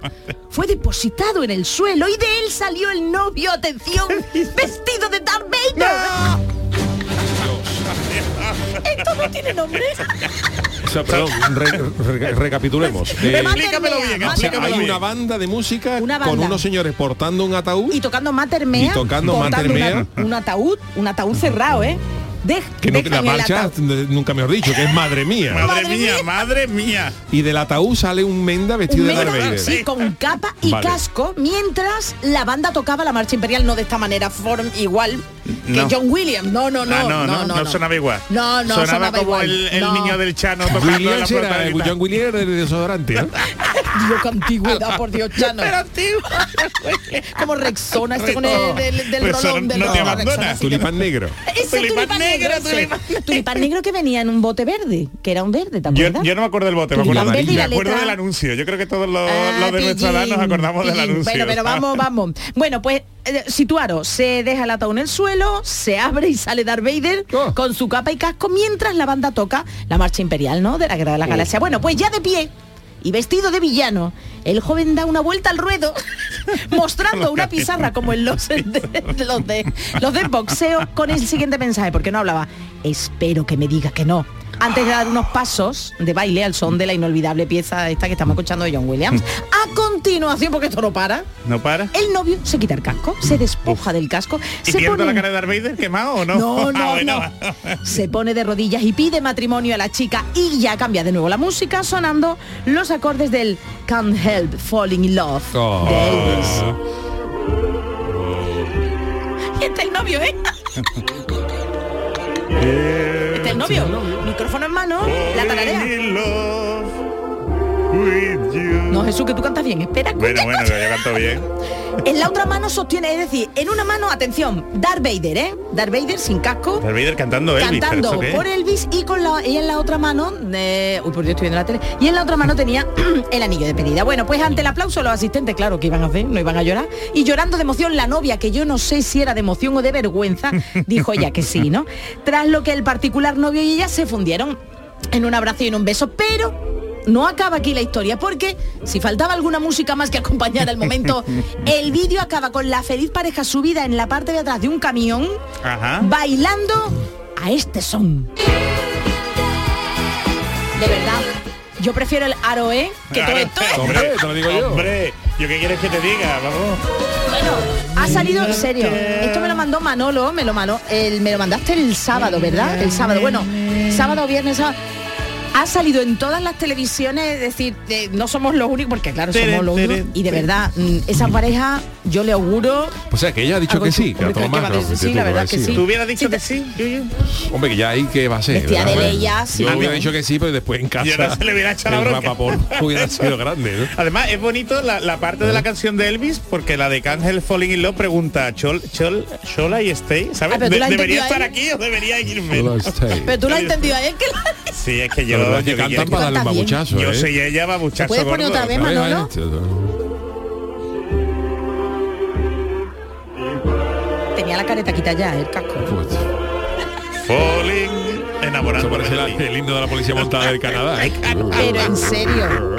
fue depositado en el suelo y de él salió el novio, atención, vestido de Darth Vader. Esto no tiene nombre.
Sea, perdón, re- re- recapitulemos. Eh,
Explícamelo bien,
o sea, hay una banda de música
Una
con unos señores portando un ataúd
Y tocando Matermea.
Y tocando Matermea.
una- un ataúd, un ataúd cerrado, ¿eh? De,
que nunca-
dejan
la marcha, nunca mejor dicho, que es madre mía.
Madre mía, madre mía.
Y del ataúd sale un menda vestido
Un
de Darth
sí, con capa y
Vale.
casco, mientras la banda tocaba la marcha imperial, no de esta manera, form, igual
No.
Que John Williams. No, no, no.
Ah, no, no, no, sonaba igual.
No, no,
sonaba,
sonaba
como
igual.
el, el
No.
niño del Chano tocando la
era,
protagonista.
John Williams era de desodorante, ¿no?
Dios, qué antigüedad, por Dios, Chano. como Rexona, este con el del,
Pues
rolón
no-
del
no te. Tulipán negro.
Ese tulipán, negro. Tulipán negro que venía en un bote verde, que era un verde, ¿te
Yo,
acuerdas?
yo no me acuerdo del bote, me acuerdo, me acuerdo del anuncio. Yo creo que todos los,
Ah,
de nuestra edad nos acordamos del anuncio.
Bueno, pero vamos, vamos. Bueno, pues eh, situaros, se deja el ataúd en el suelo, se abre y sale Darth Vader
Oh.
con su capa y casco mientras la banda toca la marcha imperial, ¿no? De la Guerra de la Galaxia. Bueno, pues ya de pie y vestido de villano, el joven da una vuelta al ruedo mostrando una pizarra como en los de los de los de boxeo con el siguiente mensaje, porque no hablaba, espero que me diga que no. Antes de dar unos pasos de baile al son de la inolvidable pieza esta que estamos escuchando de John Williams. A continuación, porque esto no para,
¿No para?
el novio se quita el casco, se despoja del casco,
¿Y
se pone,
la cara de Darth Vader quemado o no?
No,
Ah,
no,
bueno.
no. se pone de rodillas y pide matrimonio a la chica y ya cambia de nuevo la música sonando los acordes del Can't Help Falling in Love
Oh.
de Elvis. Y este es el novio, ¿eh? Este es el novio. Micrófono en mano, la tararea. No, Jesús, que tú cantas bien. Espera,
Bueno, bueno, que yo canto bien.
En la otra mano sostiene, es decir, en una mano, atención, Darth Vader, ¿eh? Darth Vader sin casco,
Darth Vader cantando Elvis. ¿pero
cantando
eso qué
por Elvis y con la y en la otra mano, eh, uy, por Dios, estoy viendo la tele, y en la otra mano tenía el anillo de pedida. Bueno, pues ante el aplauso los asistentes, claro, que iban a hacer, no iban a llorar, y llorando de emoción la novia, que yo no sé si era de emoción o de vergüenza, dijo ella que sí, ¿no? Tras lo que el particular novio y ella se fundieron en un abrazo y en un beso, pero no acaba aquí la historia porque si faltaba alguna música más que acompañara el momento, el vídeo acaba con la feliz pareja subida en la parte de atrás de un camión
Ajá.
bailando a este son. De verdad, yo prefiero el Aroe que todo esto.
Hombre,
te lo digo yo.
Hombre, ¿yo qué quieres que te diga? Vamos.
Bueno, ha salido en serio. Esto me lo mandó Manolo, me lo mandó, el, me lo mandaste el sábado, ¿verdad? El sábado. Bueno, sábado, viernes, sábado. Ha salido en todas las televisiones, es decir, de- no somos los únicos, porque claro, somos
Tere,
los
tere,
únicos. Y de verdad, mm, esa pareja, yo le auguro.
O sea, que ella ha dicho que sí, que
¿qué
más,
decir? Sí, la
que
verdad que sí.
¿Tú hubieras dicho que sí? Yuyu?
Hombre, que ya hay que va a ser.
De. Leia, sí.
Yo hubiera dicho que sí, pero después en casa.
Yo no se le hubiera echado la bronca.
hubiera sido grande, ¿no?
Además, es bonito la, la parte de la canción de Elvis porque la de Cángel Falling in Love pregunta, ¿Chol, Chol, Shola y Stay? ¿Sabes?
Ah,
De-
la
¿Debería estar aquí o debería irme?
Pero tú lo has entendido a él que la-
Sí, es que yo...
Verdad es que
yo
cantan para darle un babuchazo,
Yo
¿eh?
soy ella, babuchazo
¿Puedes poner otra vez, Manolo? Tenía la careta quita ya, el casco.
Falling, enamorado.
Eso parece la- el himno de la policía montada del Canadá. ¿eh?
Pero en serio.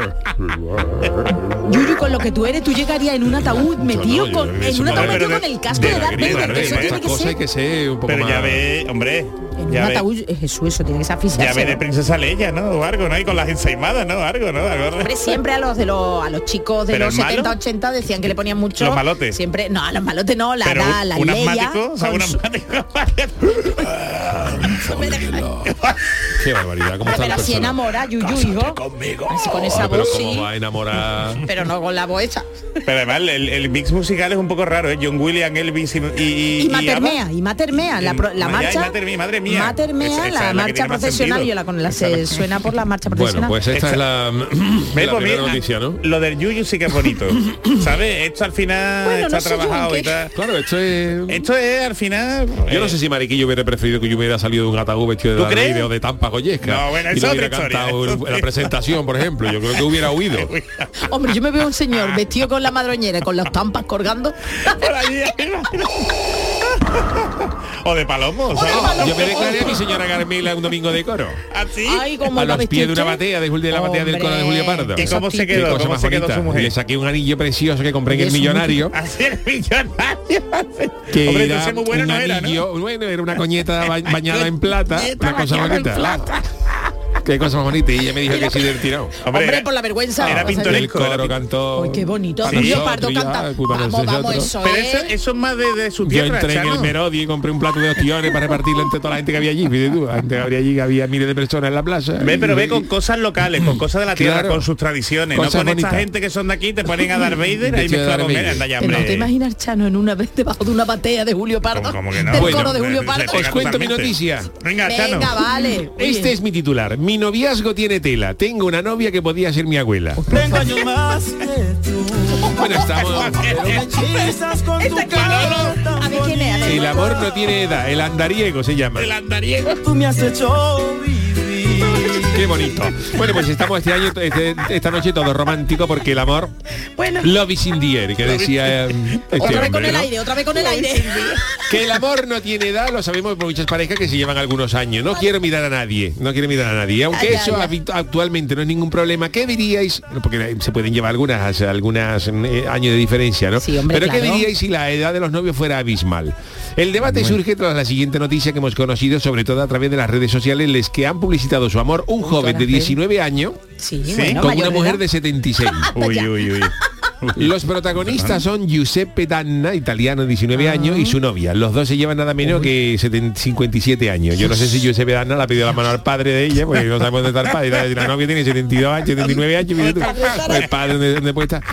Yuyu, con lo que tú eres, tú llegarías en un ataúd metido
no,
con, en un ataúd metido con el casco
de
Darth Vader.
de
Eso tiene que
cosas hay que ser un poco
Pero ya ve, hombre,
en un
ya ve,
ataúd, Jesús, eso tiene que ser
ya ve de
asfixiarse.
princesa Leia, ¿no? O algo, ¿no? Y con las ensaimadas, ¿no? Algo, ¿no? Algo-
Hombre, siempre a los de los a los chicos de los
el malo-
70, 80 decían que le ponían mucho.
Los malotes.
Siempre, no, a los malotes no, la
Pero
da, la
un
Leia.
asmático, o sea,
con
asmático.
Qué barbaridad, cómo está
pero
el
así
personaje.
enamora, Yuyu, hijo. Así con esa
Ay, pero
voz,
cómo
sí.
va a enamorar.
Pero no con la voz esa.
Pero además el, el mix musical es un poco raro, ¿eh? John Williams, Elvis y... Y, y-
Y. Matermea, y Matermea, la, pro- la
Ma- ya, y
marcha.
Matermea, madre mía.
Matermea,
Esa- esa
la
es la que
marcha
tiene más
profesional,
sentido.
yo la con la se suena por la marcha
Bueno,
profesional.
pues esta es la,
¿Ves?
la
Pues
primera
mira,
noticia, ¿no?
Lo del Yuyu sí que es bonito. ¿Sabes? Esto al final
Bueno,
está
no sé yo en
trabajado
qué-
y tal.
Claro, esto es...
Esto es al final...
Yo no
eh,
sé si Mariquillo hubiera preferido que yo hubiera salido de un ataúd vestido de. Vader o de Tampa Goyesca.
No, bueno,
y
es otra
cantado en la presentación, por ejemplo. Yo creo que hubiera huido.
Hombre, yo me veo un señor vestido con la madroñera y con las tampas colgando.
o de palomo. ¿sabes?
Yo me declaré a mi señora Carmela un domingo de coro.
¿Así?
Ay, como
a los pies de una batea de, Jul- de la batea del coro de Julio Pardo.
¿Y cómo se
Qué
quedó?
cosa
¿Cómo
más
se quedó
bonita.
su mujer?
Le saqué un anillo precioso que compré en el millonario.
Así el millonario.
Que
Hombre,
era
muy bueno
un
no era, ¿no?
anillo, bueno, era una coñeta ba- bañada en plata, una cosa bonita. Qué cosa más bonita. Y ella me dijo que sí del tirado.
Hombre, por la vergüenza.
era
O sea,
El
pintoresco.
coro cantó.
Ay, qué bonito.
nosotros,
Pardo canta.
de
Vamos, vamos, eso
Pero
es.
eso, eso es más de, de su
Yo
tierra,
entré en el
Chano.
Merodio y compré un plato de ostiones para repartirlo entre toda la gente que había allí. Fíjate tú, antes habría allí que había miles de personas en la plaza.
Ve, pero
Y-
ve con cosas locales, con cosas de la tierra,
Claro.
con sus tradiciones,
Cosas
no con esta gente que son de aquí, te ponen a Darth Vader, mezclado
Darth
con él,
Pero no te imaginas Chano en una vez debajo de una batea de Julio Pardo.
¿Cómo- cómo que no?
Del coro de Julio Pardo.
Os cuento mi noticia.
Venga, Chano.
Venga, vale.
Este es mi titular. Mi noviazgo tiene tela. Tengo una novia que podía ser mi abuela. Bueno, estamos.
Este claro. A ver quién es. a ver.
El amor no tiene edad. El andariego se llama.
El andariego.
Tú me has hecho
Qué bonito. Bueno, pues estamos este año, este- esta noche todo romántico porque el amor.
Bueno.
Love is in the air, que decía eh, este
Otra vez con el
¿no?
aire, otra vez con el aire.
Que el amor no tiene edad, lo sabemos por muchas parejas que se llevan algunos años. No quiero mirar a nadie, no quiero mirar a nadie. Aunque
ya,
eso actualmente no es ningún problema. ¿Qué diríais? Porque se pueden llevar algunas, algunas eh, años de diferencia, ¿no?
Sí, hombre,
Pero ¿qué
claro.
diríais si la edad de los novios fuera abismal? El debate surge tras la siguiente noticia que hemos conocido, sobre todo a través de las redes sociales, les que han publicitado su amor un joven de 19 años
Sí,
Sí,
bueno,
con una mujer de 76.
Uy, uy, uy.
Los protagonistas son Giuseppe Danna, italiano de 19
Ah.
años, y su novia. Los dos se llevan nada menos que 70 57 años. Yo no sé si Giuseppe Danna le ha pedido la mano al padre de ella, porque no sabemos dónde está el padre. La novia tiene 72 años, 79 años, el padre dónde, dónde puede estar.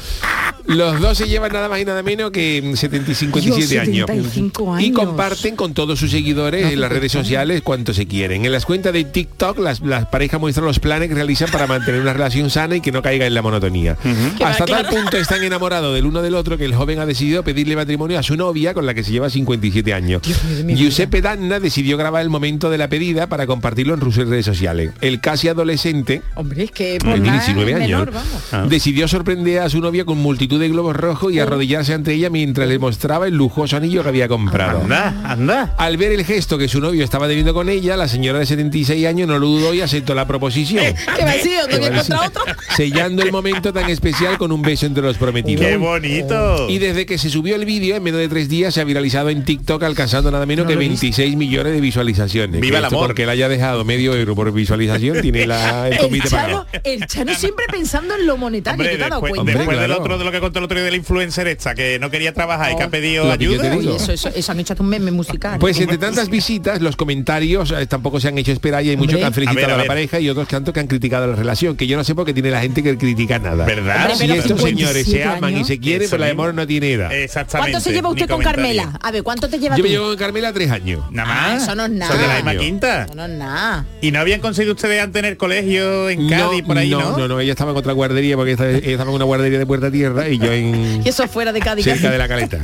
Los dos se llevan nada más y nada menos que 70 y 57
Dios,
años.
75
Y comparten con todos sus seguidores en las redes sociales cuanto se quieren. En las cuentas de TikTok las, las parejas muestran los planes que realizan para mantener una relación sana y que no caiga en la monotonía. Hasta tal punto están enamorados del uno del otro que el joven ha decidido pedirle matrimonio a su novia con la que se lleva 57 años. Giuseppe Danna decidió grabar el momento de la pedida para compartirlo en sus redes sociales. El casi adolescente
Hombre, es que
de
por nada
19 años,
menor, vamos.
decidió sorprender a su novia con multitud de globos rojos y arrodillarse ante ella mientras le mostraba el lujoso anillo que había comprado.
Anda, anda.
Al ver el gesto que su novio estaba teniendo con ella, la señora de 76 años no lo dudó y aceptó la proposición.
Que va a decir, ¿dónde voy a
va a decir?
encontrar otro?
Sellando el momento tan especial con un beso entre los prometidos.
Qué bonito.
Y desde que se subió el vídeo, en menos de tres días se ha viralizado en TikTok, alcanzando nada menos que 26 millones de visualizaciones.
Viva el amor.
Porque él haya dejado medio euro por visualización, tiene la, el
El
comité
Chano, el Chano siempre pensando en lo monetario,
Hombre,
¿tú te has dado
después,
cuenta?
después
Hombre,
del
claro.
otro de lo que contó el otro día del influencer esta, que no quería trabajar y que ha pedido
que yo
ayuda.
Uy, eso, eso, eso han hecho un meme musical.
Pues entre tantas visitas, los comentarios eh, tampoco se han hecho esperar y hay muchos que han felicitado
A ver,
a,
a
la
ver.
pareja y otros tantos que han criticado la relación, que yo no sé por qué tiene la gente que critica nada.
¿Verdad?
Hombre,
Si
pero
estos
57
señores se aman y se quieren,
Eso
pues el
mismo.
amor no tiene edad.
Exactamente.
¿Cuánto se lleva usted con. Carmela? A ver, ¿cuánto te lleva
Yo me llevo con Carmela tres años.
Nada
Ah,
más.
eso no es nada.
De la misma quinta.
Eso no es nada.
¿Y no habían conseguido ustedes antes tener colegio en Cádiz por ahí, no?
no, no, no, ella estaba en otra guardería porque ella estaba, ella estaba en una guardería de Puerta Tierra y yo en
Y eso fuera de Cádiz.
cerca de la caleta.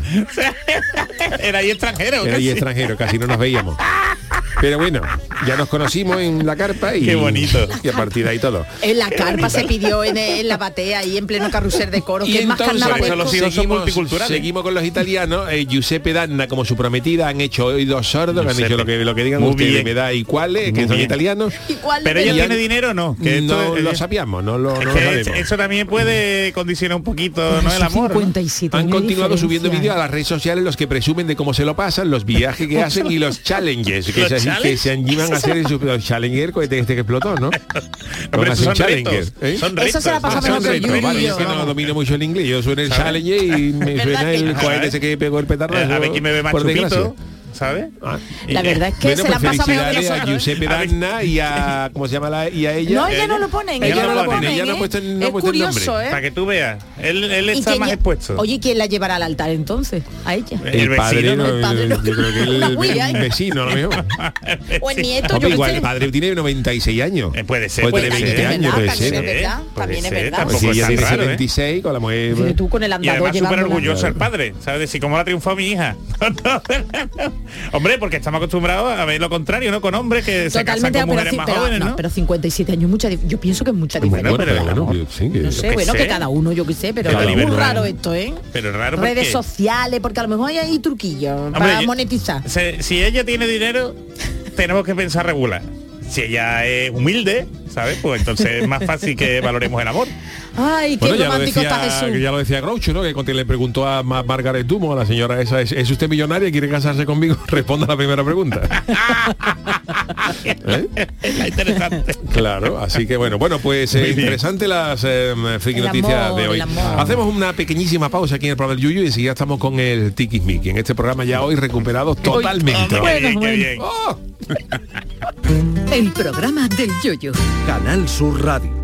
Era ahí extranjero.
Era ahí extranjero, casi no nos veíamos. Pero bueno, ya nos conocimos en la carpa y
Qué bonito.
Y a partir de ahí todo.
En la carpa se pidió en, en la batea y en pleno carrusel de coro. que es más
entonces,
los hijos son multiculturales.
seguimos con los italianos. eh, Giuseppe Danna, como su prometida, han hecho oídos sordos, han dicho lo que, lo que digan
Muy
ustedes,
bien.
me da iguales, que
Muy
son
bien.
italianos.
¿Y
Pero ella
Y
tiene dinero o no? Que
no
es-
lo sabíamos, no lo,
es
no lo
que
sabemos.
eso también puede condicionar un poquito ¿no? el amor. ¿no?
57
Han continuado subiendo vídeos a las redes sociales los que presumen de cómo se lo pasan, los viajes que hacen y los challenges que,
¿Los
se, que se animan a hacer su challenger cohete este que explotó, ¿no?
Son
hacer
retos.
¿eh?
Son
Eso se la pasa mejor que Yuri,
vale,
yo,
que no domino mucho el inglés, yo suena el
¿Sabes?
challenger y me
¿Verdad
suena el
no?
cohete ese que pegó el petardo.
A ver quién me ve más chupito, ¿sabes?
Ah.
La verdad es que
Bueno,
se la
pues
pasa mejor que
a
nosotros. ¿eh?
Giuseppe
A ver.
Danna y a ¿cómo se llama la y a ella?
No, ella no lo ponen,
Ella
ella
no lo
lo
pone,
ponen,
ella no ha
¿eh?
puesto, no
Es
ha puesto el
curioso,
nombre.
¿eh?
Para que tú veas. Él, él
¿Y
está más expuesto.
Oye, ¿quién la llevará al altar entonces? A ella.
El
El, padre,
vecino,
no,
el padre no.
yo creo que el,
La
el
¿eh?
vecino a lo mejor.
O el nieto,
Hombre,
yo
igual el padre tiene 96 años.
Eh, puede ser,
Puede
puede ser.
20 años, puede
También
ser.
es verdad,
Puede
también es verdad.
Pues si ella tiene
raro, ¿eh?
76 con la mujer.
Tú con el
Y
andador
además súper orgulloso el padre, ¿sabes? Si cómo la triunfó mi hija. Hombre, porque estamos acostumbrados a ver lo contrario, ¿no? Con hombres que se casan con
pero,
mujeres
sí,
más
pero-
jóvenes,
no,
¿no?
pero 57 años, mucha, yo pienso que es mucha diferencia.
Bueno, pero
bueno,
vamos.
yo- sí, que-
no sé,
que
bueno,
sé.
que cada uno, yo qué sé, pero
Pero
es muy raro esto, ¿eh?
Pero raro
Redes
porque...
sociales, porque a lo mejor hay ahí truquillos para
yo-
monetizar.
se- si ella tiene dinero, tenemos que pensar regular. Si ella es humilde, ¿sabes? Pues entonces es más fácil que valoremos el amor.
Ay, qué
Bueno, ya lo,
romántico está
decía,
Jesús.
ya lo decía Groucho, ¿no? Que cuando le preguntó a Ma- Margaret Dumo, a la señora esa, ¿es, es usted millonaria y quiere casarse conmigo? Responda a la primera pregunta. ¿Eh?
Es interesante.
Claro, así que bueno, bueno, pues eh, interesante las eh, friki noticias
amor,
de hoy. Hacemos una pequeñísima pausa aquí en el programa del Yuyu y enseguida estamos con el Tikismiki. En este programa ya hoy recuperados totalmente.
Hombre, qué bien, qué bien.
¡Oh!
El programa del yoyo.
Canal Sur Radio.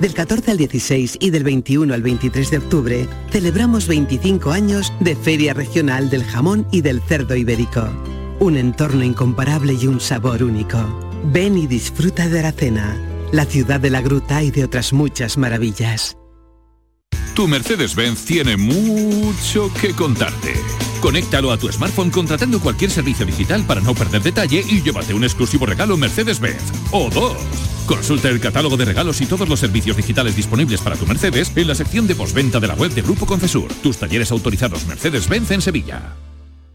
Del 14 al 16 y del 21 al 23 de octubre celebramos 25 años de Feria Regional del Jamón y del Cerdo Ibérico. Un entorno incomparable y un sabor único. Ven y disfruta de Aracena, la ciudad de la gruta y de otras muchas maravillas.
Tu Mercedes-Benz tiene mucho que contarte. Conéctalo a tu smartphone contratando cualquier servicio digital para no perder detalle y llévate un exclusivo regalo Mercedes-Benz. O dos. Consulta el catálogo de regalos y todos los servicios digitales disponibles para tu Mercedes en la sección de postventa de la web de Grupo Concesur. Tus talleres autorizados Mercedes-Benz en Sevilla.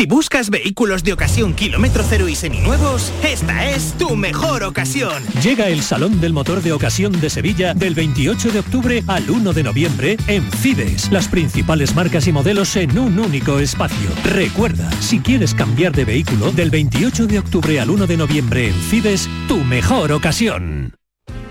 Si buscas vehículos de ocasión kilómetro cero y seminuevos, esta es tu mejor ocasión.
Llega el Salón del Motor de Ocasión de Sevilla del 28 de octubre al 1 de noviembre en Fides. Las principales marcas y modelos en un único espacio. Recuerda, si quieres cambiar de vehículo, del 28 de octubre al 1 de noviembre en Fides, tu mejor ocasión.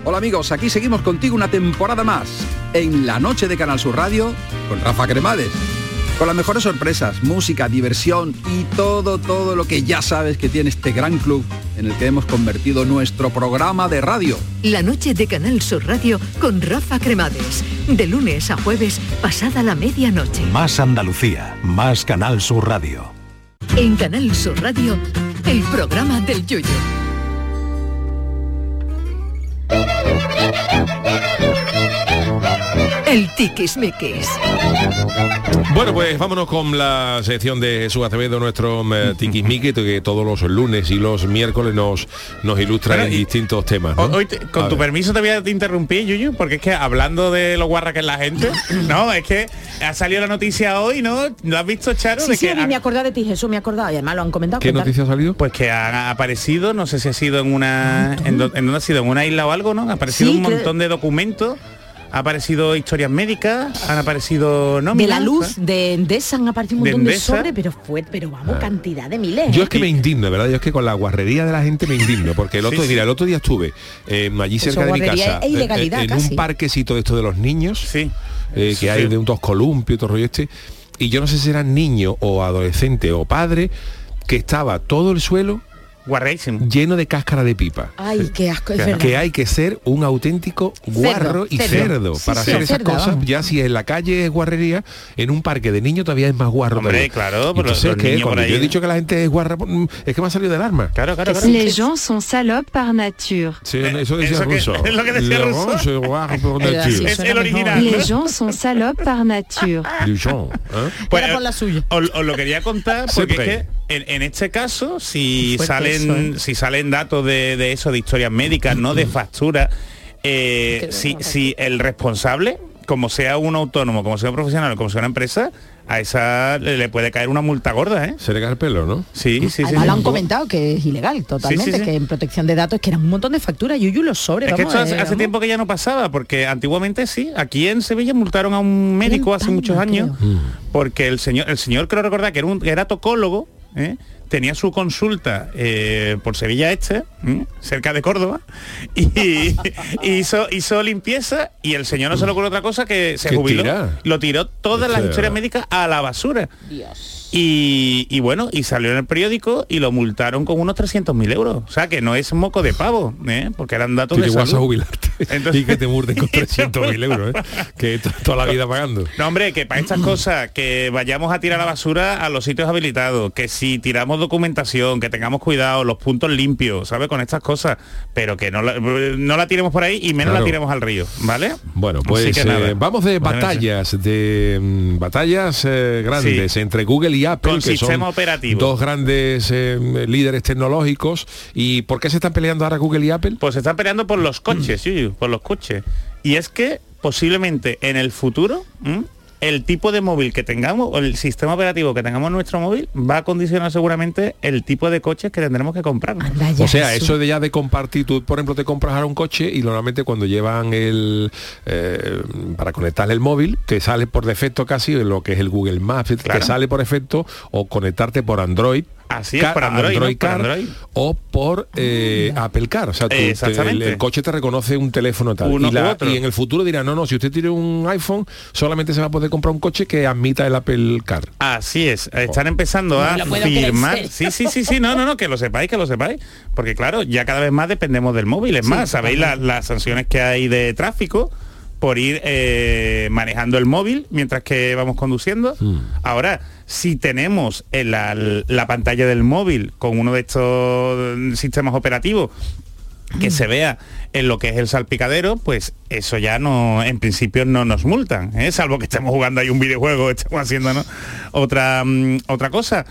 Hola amigos, aquí seguimos contigo una temporada más en la noche de Canal Sur Radio con Rafa Cremades. Con las mejores sorpresas, música, diversión y todo, todo lo que ya sabes que tiene este gran club en el que hemos convertido nuestro programa de radio.
La noche de Canal Sur Radio con Rafa Cremades. De lunes a jueves, pasada la medianoche.
Más Andalucía, más Canal Sur Radio.
En Canal Sur Radio, el programa del yoyo. El tiquismiquis.
Bueno, pues vámonos con la sección de Jesús Acevedo, nuestro eh, Tikismiki, que todos los lunes y los miércoles nos, nos ilustra
Bueno,
en
y-
distintos temas. ¿no?
Hoy, te- con
A
tu
ver.
permiso te voy a interrumpir, Yuyu, porque es que hablando de lo guarra que es la gente, no, es que ha salido la noticia hoy, ¿no? ¿Lo has visto, Charo?
Sí,
de
sí,
que
a mí
ha-
me acordaba de ti, Jesús, me acordaba. Y además lo han comentado.
¿Qué
contar.
noticia ha salido?
Pues que ha aparecido, no sé si ha sido en una... ¿En, dó- en dónde ha sido? ¿En una isla o algo, no? Ha aparecido
Sí,
un
que-
montón de documentos, ha aparecido historias médicas, han aparecido
De
nóminas.
la luz, de Endesa han aparecido un
De
montón de,
Endesa.
sobres, pero fue, pero vamos, cantidad de miles.
Yo
¿eh?
es que me indigno, ¿verdad? Yo es que con la guarrería de la gente me indigno, porque el otro,
Sí, sí.
mira, el otro día estuve eh, allí
Eso,
cerca de mi casa,
e ilegalidad
eh, en
casi.
un parquecito de esto de los niños,
Sí.
eh, que
Sí.
hay de un dos columpios, todo rollo este, y yo no sé si eran niño o adolescente o padre, que estaba todo el suelo
Guarrísimo.
lleno de cáscara de pipa.
Ay, qué asco, es
que hay que ser un auténtico guarro y
cerdo.
cerdo,
Sí,
para
sí,
hacer esas
cerda,
cosas.
vamos.
Ya si en la calle es guarrería, en un parque de niños todavía es más guarro.
Hombre,
todavía.
claro, pero
Entonces,
los
¿qué?
niños por
Cuando
ahí-
yo he dicho que la gente es guarra, mm, es que me ha salido del arma.
Claro, claro, claro.
Les gens sont salopes par nature.
Sí, eso decía
eso que- es lo que decía
Le
Rousseau.
gens, guarro por nature.
Es el original.
Les gens sont salopes par nature.
Genre, ¿eh?
Pues,
Era por la suya.
Os, os lo quería contar porque es que en, en este caso, si
Fuerte
salen,
eso, ¿eh?
si salen datos de, de eso, de historias médicas, no de factura, eh,
Qué
si, si el responsable como sea un autónomo, como sea un profesional, como sea una empresa, a esa le, le puede caer una multa gorda, ¿eh?
Se le cae el pelo, ¿no?
Sí, sí, sí.
Además
sí.
lo han comentado que es ilegal totalmente,
Sí, sí, sí.
que en protección de datos que eran un montón de facturas, Yuyu los sobres,
Es que
vamos,
esto hace,
eh,
hace tiempo que ya no pasaba, porque antiguamente sí, aquí en Sevilla multaron a un médico hace muchos años, porque el señor, el señor creo recordar que era un que era tocólogo, ¿eh? Tenía su consulta eh, por Sevilla Este, ¿eh? cerca de Córdoba, y, y hizo, hizo limpieza y el señor no se le ocurrió otra cosa que se
¿Qué
jubiló.
tira?
Lo tiró todas las
Este-
historias médicas a la basura. Y, y bueno, y salió en el periódico y lo multaron con unos 300.000 euros. O sea, que no es moco de pavo, ¿eh? porque eran datos
Tú
de
a
salud.
jubilarte y que te murden con 300.000 euros, ¿eh? que to- toda la vida pagando.
No, hombre, que para estas cosas, que vayamos a tirar la basura a los sitios habilitados, que si tiramos documentación, que tengamos cuidado, los puntos limpios, ¿sabes? Con estas cosas, pero que no la, no la tiremos por ahí y menos
Claro.
la tiremos al río, ¿vale?
Bueno, pues eh, vamos de batallas, de mm, batallas eh, grandes
Sí.
entre Google y Apple,
Con
que
sistema
son
operativo.
dos grandes eh, líderes tecnológicos. ¿Y por qué se están peleando ahora Google y Apple?
Pues se están peleando por los coches, Yuyu, por los coches. Y es que posiblemente en el futuro ¿m? El tipo de móvil que tengamos o el sistema operativo que tengamos en nuestro móvil va a condicionar seguramente el tipo de coches que tendremos que comprar.
O sea, eso de ya de compartir, tú por ejemplo te compras ahora un coche y normalmente cuando llevan el eh, para conectarle el móvil, te sale por defecto casi lo que es el Google Maps,
Claro.
te sale por defecto o conectarte por Android.
Así es, por Android, ¿no? Por
Car
Android.
o por eh, Apple Car. O sea, tú te- el,
Exactamente.
el coche te reconoce un teléfono tal.
Uno
y, la-
u otro.
y en el futuro dirá, no, no, si usted tiene un iPhone, solamente se va a poder comprar un coche que admita el Apple Car.
Así es, están empezando a firmar.
¿en
Sí, sí, sí, sí, no, no, no, que lo sepáis, que lo sepáis. Porque claro, ya cada vez más dependemos del móvil. Es
Sí,
más, sabéis la- las sanciones que hay de tráfico por ir eh, manejando el móvil mientras que vamos conduciendo. Ahora, si tenemos en la, la pantalla del móvil con uno de estos mm, sistemas operativos que se vea en lo que es el salpicadero, pues eso ya no, en principio no nos multan, ¿eh? salvo que estemos jugando ahí un videojuego, estemos haciendo ¿no? otra, mm, otra cosa.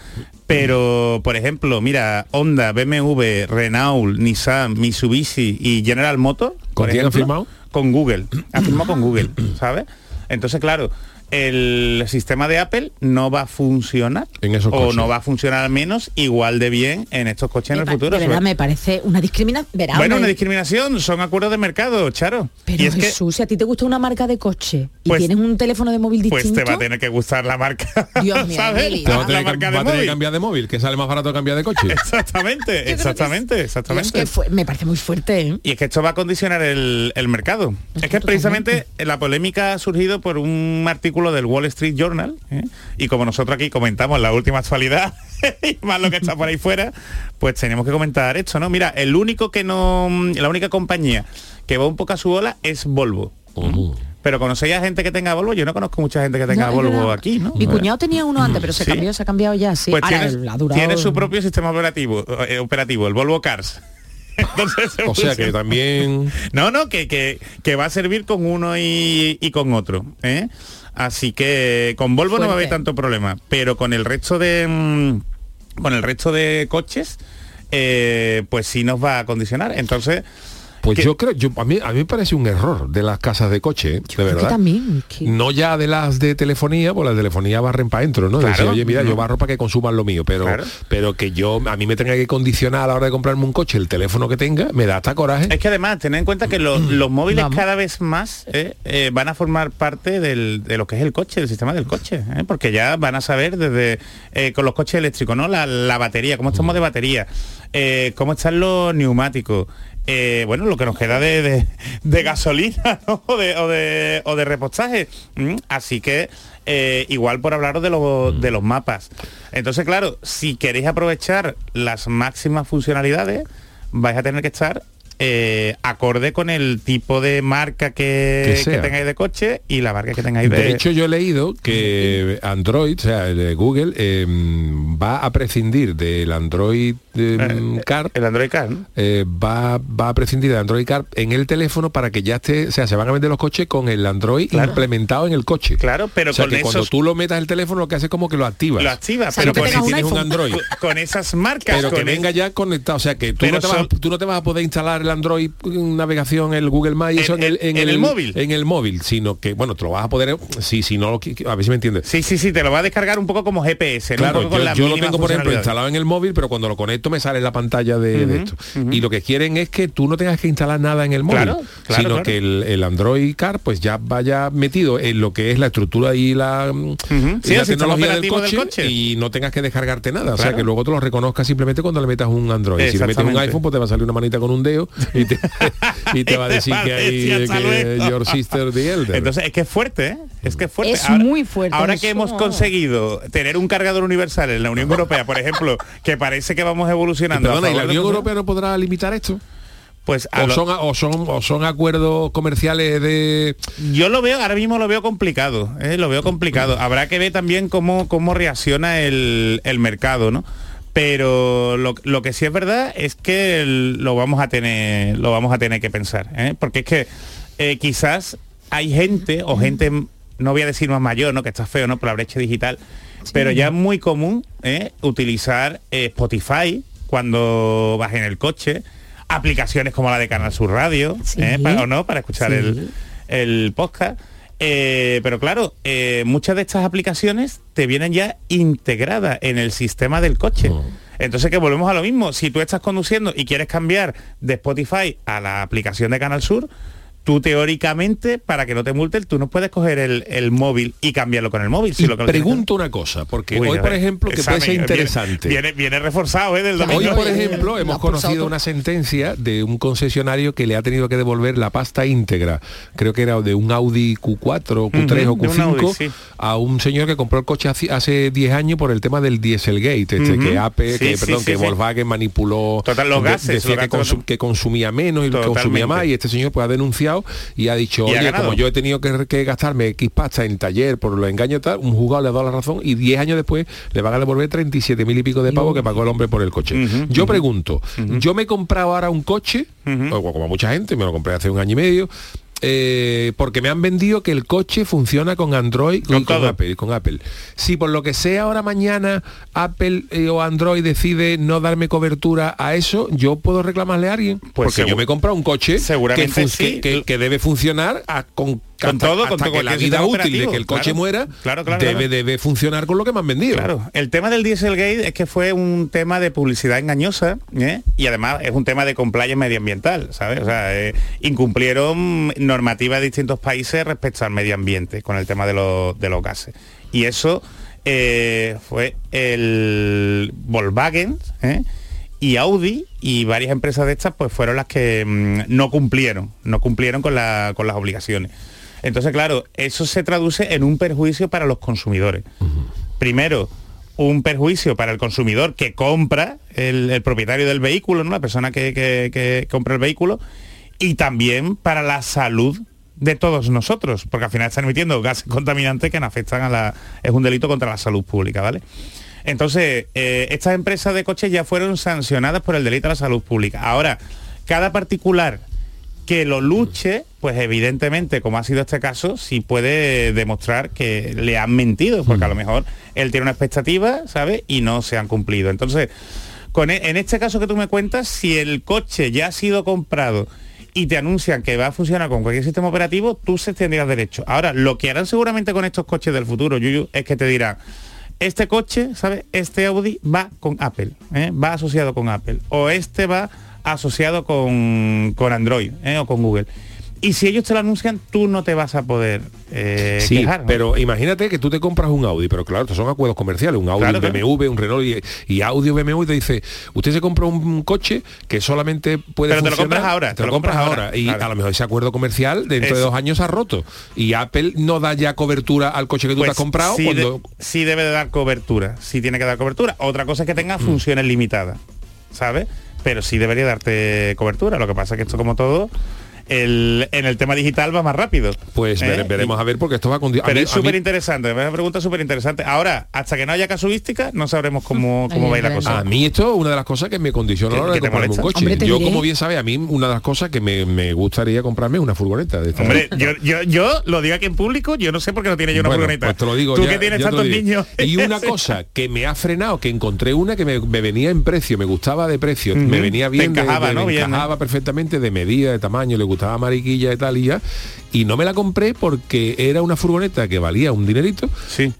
Pero, por ejemplo, mira, Honda, BMW, Renault, Nissan, Mitsubishi y General Motors.
¿Con quién han firmado?
Con Google. Han firmado con Google, ¿sabes? Entonces, claro, el sistema de Apple no va a funcionar
En esos
o
coches.
no va a funcionar al menos igual de bien en estos coches en el
De
futuro.
verdad
sobre-
me parece una discriminación.
Bueno,
una-
discriminación, son acuerdos de mercado, Charo.
Pero
y es que
Jesús, si a ti te gusta una marca de coche y
Pues-
tienes un teléfono de móvil
pues
distinto,
te va a tener que gustar la marca.
Dios mío,
¿sabes?
Te va a tener, que,
marca de
va a tener que
móvil.
cambiar de móvil, que sale más barato cambiar de coche.
Exactamente, exactamente,
Dios,
exactamente.
que fue- me parece muy fuerte. ¿eh?
Y es que esto va a condicionar el, el mercado. Es que precisamente la polémica ha surgido por un artículo del Wall Street Journal, ¿eh? y como nosotros aquí comentamos la última actualidad, y más lo que está por ahí fuera, pues tenemos que comentar esto, ¿no? Mira, el único que no, la única compañía que va un poco a su ola es Volvo. Pero conocéis a gente que tenga Volvo, yo no conozco mucha gente que tenga
No,
Volvo aquí, ¿no?
Mi cuñado tenía uno antes, pero se
Sí.
cambió, se ha cambiado ya, sí.
Pues
Ahora,
tiene,
ha durado-
tiene su propio sistema operativo, eh, operativo, el Volvo Cars. Entonces, se
O sea que también
no, no, que, que, que va a servir con uno y, y con otro. ¿eh? Así que con Volvo no va a haber tanto problema, pero con el resto de mm, con el resto de coches, eh, pues sí nos va a condicionar. Entonces,
Pues yo creo, yo, a, mí, a mí me parece un error de las casas de coche, ¿eh? de
Creo que
verdad.
también. que-
No ya de las de telefonía, pues las de telefonía barren para adentro, ¿no?
Claro.
Decir, oye, mira,
No.
yo barro para que consuman lo mío, pero,
Claro.
pero que yo, a mí me tenga que condicionar a la hora de comprarme un coche el teléfono que tenga, me da hasta coraje.
es que además, tened en cuenta que lo- los móviles
Vamos.
cada vez más eh, eh, van a formar parte del- de lo que es el coche, del sistema del coche, ¿eh? porque ya van a saber desde eh, con los coches eléctricos, ¿no? La, la batería, cómo estamos de batería, eh, cómo están los neumáticos. Eh, bueno, lo que nos queda de, de- de gasolina ¿no? o, de, o, de, o de repostaje. ¿m? Así que eh, igual por hablaros de, los de los mapas. Entonces, claro, si queréis aprovechar las máximas funcionalidades, vais a tener que estar eh, acorde con el tipo de marca que,
Que
que
sea.
tengáis de coche y la marca que tengáis de...
De hecho, yo he leído que Android, o sea, el de Google, eh, va a prescindir del Android eh, Car.
El Android Car, ¿no?
eh, va, va a prescindir de Android Car en el teléfono para que ya esté, o sea, se van a vender los coches con el Android
Claro.
implementado en el coche.
Claro, pero
o sea,
con
que cuando tú lo metas el teléfono, lo que hace es como que lo activas.
Lo activa,
O sea,
pero
que
con
si tienes un Android.
con esas marcas.
Pero que venga ya conectado, o sea, que tú no, te vas,
son-
tú no te vas a poder instalar el Android mm, navegación, el Google Maps, y eso en, el,
en el móvil.
En el móvil, sino que, bueno, te lo vas a poder, sí, si no, lo qui- a ver si me entiendes.
Sí, sí, sí, te lo va a descargar un poco como GPS, ¿no?
Claro,
con
yo,
las
yo lo tengo, por ejemplo, instalado en el móvil, pero cuando lo conecto me sale la pantalla de, de
Ujú,
esto.
ujú.
Y lo que quieren es que tú no tengas que instalar nada en el móvil,
Claro, claro,
sino que el, el Android Car pues ya vaya metido en lo que es la estructura y la, mm,
Sí,
y
el
la tecnología del coche,
del coche.
y no tengas que descargarte nada. O sea, que luego te lo reconozca simplemente cuando le metas un Android. Si le metes un iPhone, pues te va a salir una manita con un dedo y te, y te va a decir que hay que your sister the elder.
Entonces es que es fuerte, ¿eh? Es que es fuerte.
Es muy fuerte,
Ahora
eso.
que hemos conseguido tener un cargador universal en la Unión Europea, por ejemplo, que parece que vamos evolucionando. a
Perdona, ¿y la Unión Europea no podrá limitar esto?
Pues a
o,
lo-
son, o, son, o son acuerdos comerciales de...
Yo lo veo, ahora mismo lo veo complicado, ¿eh? lo veo complicado. Habrá que ver también cómo, cómo reacciona el, el mercado, ¿no? Pero lo, lo que sí es verdad es que lo vamos a tener, lo vamos a tener que pensar, ¿eh? porque es que eh, quizás hay gente o gente, no voy a decir más mayor, ¿no? Que está feo, ¿no? Por la brecha digital, pero ya es muy común ¿eh? utilizar Spotify cuando vas en el coche, aplicaciones como la de Canal Sur Radio, ¿eh? Pa- o no, para escuchar
Sí.
el, el podcast. Eh, pero claro, eh, muchas de estas aplicaciones te vienen ya integradas en el sistema del coche. Entonces que volvemos a lo mismo. Si tú estás conduciendo y quieres cambiar de Spotify a la aplicación de Canal Sur, tú teóricamente, para que no te multen, tú no puedes coger el, el móvil y cambiarlo con el móvil. Si
Y
lo que lo
pregunto una cosa, porque
Uy,
hoy, por ejemplo, que puede ser interesante.
Viene, viene reforzado, ¿eh? Del
Hoy,
domingo.
por ejemplo, hemos conocido una sentencia de un concesionario que le ha tenido que devolver la pasta íntegra, creo que era de un Audi Q4, Q3
Ujú,
o
de un
Q5,
Audi, sí.
a un señor que compró el coche hace- hace 10 años por el tema del Dieselgate, este, que
Sí,
que,
sí,
perdón,
sí,
que
sí.
Volkswagen manipuló,
Total, los
de-
gases,
decía
los
que,
gases,
consum- que consumía menos y que consumía más, y este señor pues ha denunciado y ha dicho,
Y
oye, como yo he tenido que, que gastarme X pasta en taller por los engaños y tal, un juzgado le ha dado la razón y 10 años después le van a devolver 37 mil y pico de pavos que pagó el hombre por el coche. yo pregunto, yo me he comprado ahora un coche, o como mucha gente, me lo compré hace un año y medio, eh, porque me han vendido que el coche funciona con Android y con. Apple, con Apple. Si por lo que sea ahora mañana Apple eh, o Android decide no darme cobertura a eso, yo puedo reclamarle a alguien.
Pues
porque yo me he comprado un coche que,
seguramente
fun-
sí.
que- que- que debe funcionar a- con,
Con
hasta-
todo, con
hasta
todo,
que la vida útil de que el coche
claro.
muera
Claro, claro,
debe, debe funcionar con lo que me han vendido.
Claro, el tema del Dieselgate es que fue un tema de publicidad engañosa ¿eh? y además es un tema de compliance medioambiental, ¿sabes? O sea, eh, incumplieron normativas de distintos países respecto al medio ambiente con el tema de los, de los gases. Y eso eh, fue el Volkswagen y Audi y varias empresas de estas pues fueron las que mm, no cumplieron, no cumplieron con, la- con las obligaciones. Entonces, claro, eso se traduce en un perjuicio para los consumidores. Primero, un perjuicio para el consumidor que compra, el, el propietario del vehículo, ¿no? la persona que, que- que compra el vehículo, y también para la salud de todos nosotros, porque al final están emitiendo gases contaminantes que nos afectan a la... es un delito contra la salud pública, ¿vale? Entonces, eh, estas empresas de coches ya fueron sancionadas por el delito a la salud pública. Ahora, cada particular que lo luche, pues evidentemente, como ha sido este caso, sí puede demostrar que le han mentido, porque a lo mejor él tiene una expectativa, ¿sabes? Y no se han cumplido. Entonces, con e- en este caso que tú me cuentas, si el coche ya ha sido comprado y te anuncian que va a funcionar con cualquier sistema operativo, tú se tendrías derecho. Ahora, lo que harán seguramente con estos coches del futuro, Yuyu, es que te dirán, este coche, ¿sabes? Este Audi va con Apple, ¿eh? va asociado con Apple. O este va asociado con, con Android ¿eh? o con Google. Y si ellos te lo anuncian, tú no te vas a poder eh,
Sí,
quejar. ¿no?
pero imagínate que tú te compras un Audi, pero claro, estos son acuerdos comerciales, un Audi,
Claro,
un
claro.
BMW, un Renault y, y Audi BMW y te dice, usted se compra un coche que solamente puede
Pero te lo compras ahora,
te lo compras ahora, y
claro.
a lo mejor ese acuerdo comercial dentro de dos años se ha roto y Apple no da ya cobertura al coche que tú te
Pues
has comprado
sí,
cuando
de- sí debe de dar cobertura, sí tiene que dar cobertura. Otra cosa es que
Mm.
tenga funciones limitadas, ¿sabes? Pero sí debería darte cobertura. Lo que pasa es que esto como todo el, en el tema digital va más rápido.
Pues
¿Eh?
vere- veremos a ver porque esto va con... a
Pero
mí-
es súper interesante, es una pregunta súper interesante. Ahora, hasta que no haya casuística, no sabremos cómo, cómo va a ir la cosa.
A mí esto es una de las cosas que me condiciona a la hora de
¿Que te
comprarme un coche.
Hombre, te
yo,
diré.
como bien sabe, a mí una de las cosas que me, me gustaría comprarme es una furgoneta de esta.
Hombre, yo, yo, yo lo digo aquí en público, yo no sé por qué no tiene yo una
Bueno,
furgoneta.
pues te lo digo
Tú
ya-
que tienes
te
tantos niños.
Y una cosa que me ha frenado, que encontré una que me, me venía en precio, me gustaba de precio, me venía
Te
bien, de-
encajaba,
de-
¿no?
me
Bien, ¿no?
encajaba perfectamente de medida, de tamaño, le gustaba mariquilla y tal. Y no me la compré porque era una furgoneta que valía un dinerito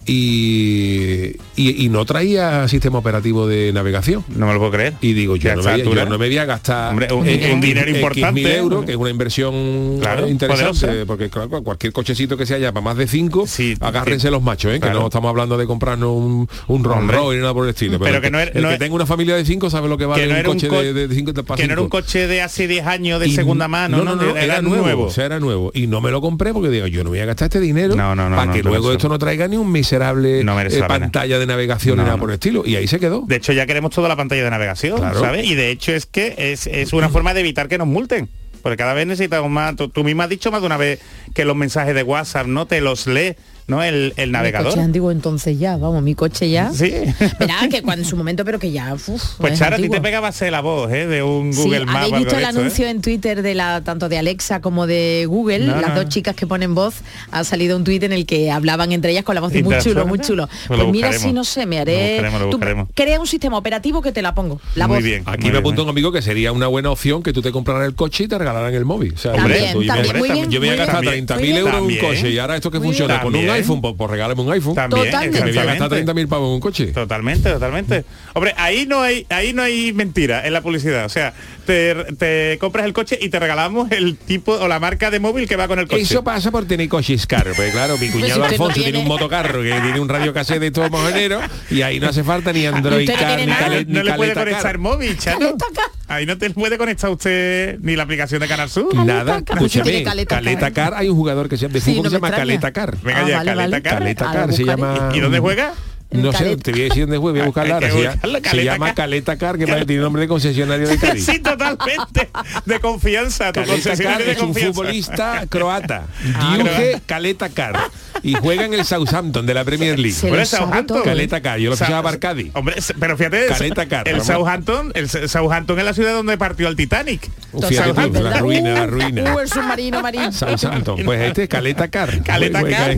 y, y, y no traía sistema operativo de navegación.
No me lo puedo creer.
Y digo, yo, no me, voy a- yo
altura.
no me voy a gastar
Hombre, un-
X-
un dinero importante.
mil euros, que es una inversión
Claro,
interesante,
poderosa.
porque claro, cualquier cochecito que se haya para más de cinco, agárrense
que-
los machos, ¿eh? que no estamos hablando de comprarnos un, un Rolls. Royce ni nada por el estilo.
Pero que no era-
el
no
que
era-
tenga una familia de cinco sabe lo que vale
que no
un
era un
coche
co-
de, de cinco para
Que no era un coche de hace 10 años de
Y
segunda mano,
no, no,
era,
era, nuevo, o sea, era nuevo. Y no me lo compré porque digo, yo no voy a gastar este dinero
No, no, no,
para
no,
que
no
luego esto no traiga ni un miserable
No
eh, pantalla de navegación
No,
ni nada
no.
por el estilo. Y ahí se quedó.
De hecho, ya queremos toda la pantalla de navegación,
Claro.
¿sabes? Y de hecho es que es, es una forma de evitar que nos multen. Porque cada vez necesitamos más. Tú, tú misma has dicho más de una vez que los mensajes de WhatsApp no te los lee, ¿no? El, el
Mi
navegador.
coche es antiguo entonces ya, vamos, mi coche ya.
Sí.
Verá que cuando en su momento, pero que ya. uf,
Pues
es
Chara, a ti te pegaba ser la voz, ¿eh? De un
Sí,
Google Maps.
habéis visto el
¿eh?
anuncio en Twitter de la tanto de Alexa como de Google,
No,
las
no.
dos chicas que ponen voz, ha salido un tuit en el que hablaban entre ellas con la voz de muy chulo, muy chulo.
Pues
Pues, mira si no sé, me
Lo
haré.
buscaremos, lo
Tú
buscaremos.
crea un sistema operativo que te la pongo. La
Muy
voz.
bien. Aquí me apunta un amigo que sería una buena opción que tú te compraras el coche y te regalaran el móvil. O sea,
También,
me-
también, muy bien,
yo me voy a gastar
bien.
30.000
Muy bien.
euros en un coche y ahora esto que funciona con un. iPhone, pues, pues regálame un iPhone.
También,
Que me voy a gastar
exactamente.
30.000 pavos en un coche.
Totalmente, totalmente. Hombre, ahí no hay, ahí no hay mentira en la publicidad. O sea, te, te compras el coche y te regalamos el tipo o la marca de móvil que va con el coche.
Eso pasa por tener coches caros, porque claro, mi
Pues
cuñado
si usted no
Alfonso tiene...
tiene-
un motocarro que tiene un radio cassette de todo mojonero y ahí no hace falta ni Android Car, ni, cale-
no le puede conectar
car.
móvil, Chano. Ahí no te puede conectar usted ni la aplicación de Canal Sur.
Nada, escúchame,
Caleta
Caleta,
Car.
Car, hay un jugador que se llama, de
Sí,
fútbol
no
que se
me
llama
extraña.
Caleta Car.
Venga ya, Vale, Caleta vale. Car.
Caleta Car se llama.
¿Y- y dónde juega?
No sé, te voy a decir dónde juega, voy a ahora.
que
Se, llama- se
Caleta
llama
Car.
Caleta Car, que parece- tiene nombre de concesionario de Cádiz.
sí, totalmente. De confianza, tu
Caleta Car
concesionario de
es un
confianza.
futbolista croata,
Ah,
Diuge
croata.
Caleta Car, y juega en el Southampton de la Premier League.
Se Southampton.
Caleta Car, yo lo fichaba para Cádiz.
Hombre, pero fíjate,
Caleta Car,
el. Southampton, el Southampton es la ciudad donde partió el Titanic.
Fíjate tú, la ruina, la ruina.
Uh, el submarino marino.
Southampton, pues este es Caleta Car.
Caleta Car.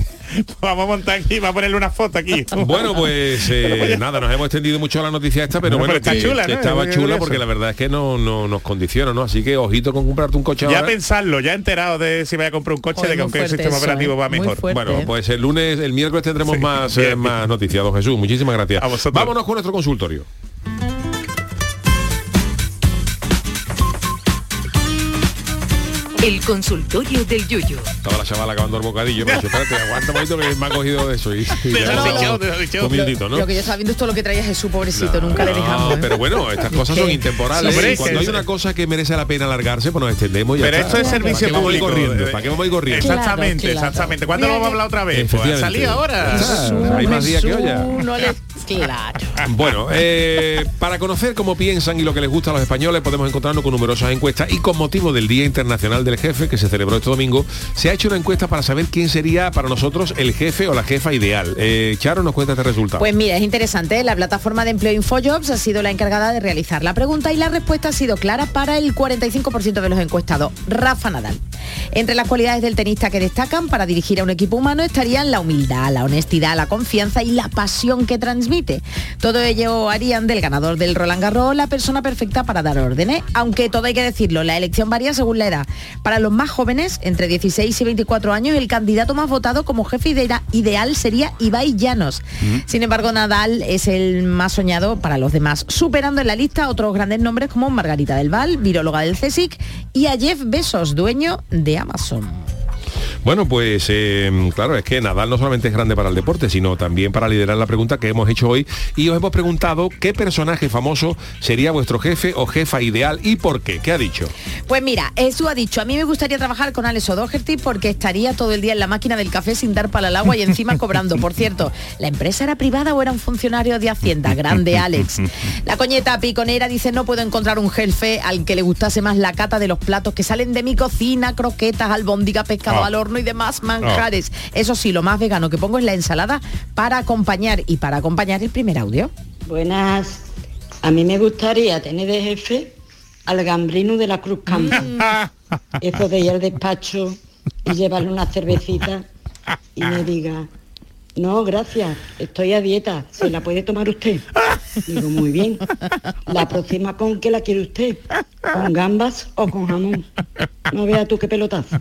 Vamos a montar aquí, vamos a ponerle una foto aquí.
Bueno, pues eh, nada, nos hemos extendido mucho la noticia esta, pero
Bueno,
bueno,
pero está
que-
chula,
que
¿no?
estaba
Es
chula porque la verdad es que no, no nos condiciona, ¿no? Así que ojito con comprarte un coche
Ya
ahora.
pensarlo, ya enterado de si vaya a comprar un coche,
Joder,
de que
muy
aunque el
fuerte
sistema
eso,
operativo
¿eh?
va mejor.
Bueno, pues el lunes, el miércoles tendremos más, eh, más noticias, don Jesús. Muchísimas gracias. Vámonos con nuestro consultorio.
El consultorio del Yuyo.
Estaba la chavala acabando el bocadillo, me dicho, espérate, aguanta un momento que me ha cogido de eso. Y, y ya
lo has
está.
dicho,
te lo has dicho.
Un minutito, ¿no?
Lo que yo estaba viendo es todo lo que traía Jesús, pobrecito, nunca le dejamos.
No,
¿eh?
pero bueno, estas cosas son intemporales.
Sí,
cuando hay una cosa que merece la pena alargarse, pues nos extendemos y ya
Pero
está.
esto es servicio
¿Para qué vamos a ir
público.
corriendo? ¿Para qué vamos a ir corriendo?
Exactamente,
Claro,
exactamente. ¿Cuándo lo vamos a hablar otra vez? Pues salido ahora.
Hay más días que olla.
No le... Claro.
Bueno, eh, para conocer cómo piensan y lo que les gusta a los españoles, podemos encontrarnos con numerosas encuestas y con motivo del Día Internacional del Jefe, que se celebró este domingo, se ha hecho una encuesta para saber quién sería para nosotros el jefe o la jefa ideal. Eh, Charo nos cuenta este resultado.
Pues mira, es interesante. La plataforma de empleo InfoJobs ha sido la encargada de realizar la pregunta y la respuesta ha sido clara para el 45% de los encuestados. Rafa Nadal. Entre las cualidades del tenista que destacan para dirigir a un equipo humano estarían la humildad, la honestidad, la confianza y la pasión que transmite. Todo ello harían del ganador del Roland Garros la persona perfecta para dar órdenes, aunque todo hay que decirlo, la elección varía según la edad. Para los más jóvenes, entre 16 y 24 años, el candidato más votado como jefe idea- ideal sería Ibai Llanos. Sin embargo, Nadal es el más soñado para los demás, superando en la lista otros grandes nombres como Margarita del Val, viróloga del CSIC, y a Jeff Bezos, dueño de Amazon.
Bueno, pues eh, claro, es que Nadal no solamente es grande para el deporte, sino también para liderar la pregunta que hemos hecho hoy. Y os hemos preguntado qué personaje famoso sería vuestro jefe o jefa ideal y por qué. ¿Qué ha dicho?
Pues mira, Esu ha dicho, a mí me gustaría trabajar con Alex O'Doherty porque estaría todo el día en la máquina del café sin dar para el agua y encima cobrando. Por cierto, ¿la empresa era privada o era un funcionario de Hacienda? Grande Alex. La coñeta piconera dice, no puedo encontrar un jefe al que le gustase más la cata de los platos que salen de mi cocina, croquetas, albóndiga, pescado
Ah.
al horno y demás manjares. Eso sí, lo más vegano que pongo es la ensalada para acompañar y para acompañar el primer audio.
Buenas. A mí me gustaría tener de jefe al gambrino de la Cruz Campo. Eso de ir al despacho y llevarle una cervecita y me diga, no, gracias, estoy a dieta, ¿se la puede tomar usted? Digo, muy bien. La próxima con qué la quiere usted, con gambas o con jamón. No vea tú qué pelotazo.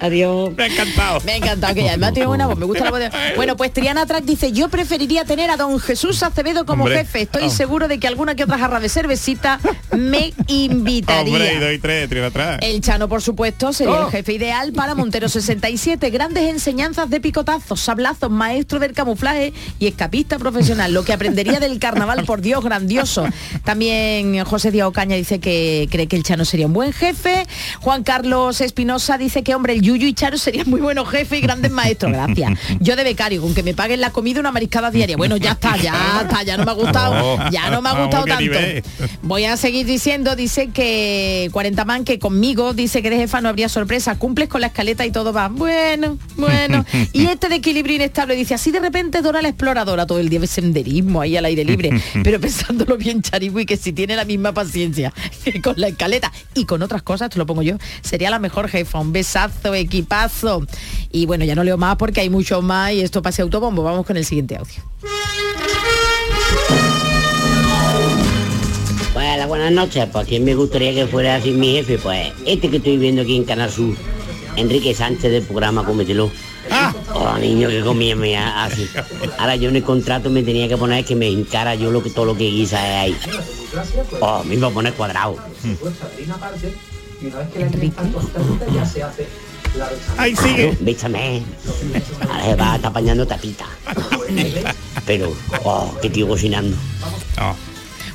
Adiós.
Me ha encantado.
Me ha encantado que además tiene buena voz, me gusta la voz de... Bueno, pues Triana Track dice, yo preferiría tener a don Jesús Acevedo como
Hombre.
jefe. Estoy
Oh.
seguro de que alguna que otra jarra de cervecita me invitaría.
Hombre, y doy tres, tiro atrás.
El Chano, por supuesto, sería
Oh.
el jefe ideal para Montero 67. Grandes enseñanzas de picotazos, sablazos, maestro del camuflaje y escapista profesional. Lo que aprendería del carnaval, por Dios, grandioso. También José Díaz Ocaña dice que cree que el Chano sería un buen jefe. Juan Carlos Espinosa dice que, hombre, el Yuyu y Charo serían muy buenos jefes y grandes maestros. Gracias. Yo de becario, con que me paguen la comida una mariscada diaria. Bueno, ya está, ya está, ya no me ha gustado,
No.
ya no me ha gustado tanto.
nivel.
Voy a seguir diciendo, dice que 40 man que conmigo, dice que de jefa no habría sorpresa, cumples con la escaleta y todo va. Bueno, bueno. Y este de equilibrio inestable dice, así de repente Dora la exploradora todo el día de senderismo ahí al aire libre, pero pensándolo bien Charigui que si tiene la misma paciencia que con la escaleta y con otras cosas, te lo pongo yo, sería la mejor jefa, un besazo, equipazo. Y bueno, ya no leo más porque hay mucho más y esto pase autobombo. Vamos con el siguiente audio.
Hola, buenas noches. Pues quién me gustaría que fuera así mi jefe, pues este que estoy viendo aquí en Canal Sur, Enrique Sánchez del programa Cómetelo. Oh, niño, que comía me así. Ahora yo en el contrato me tenía que poner que me encara yo lo que todo lo que guisa es ahí. Oh, me iba a poner cuadrado.
Ahí sigue.
Béchame. Ahora se va, está apañando tapita. Pero, oh, que tío cocinando.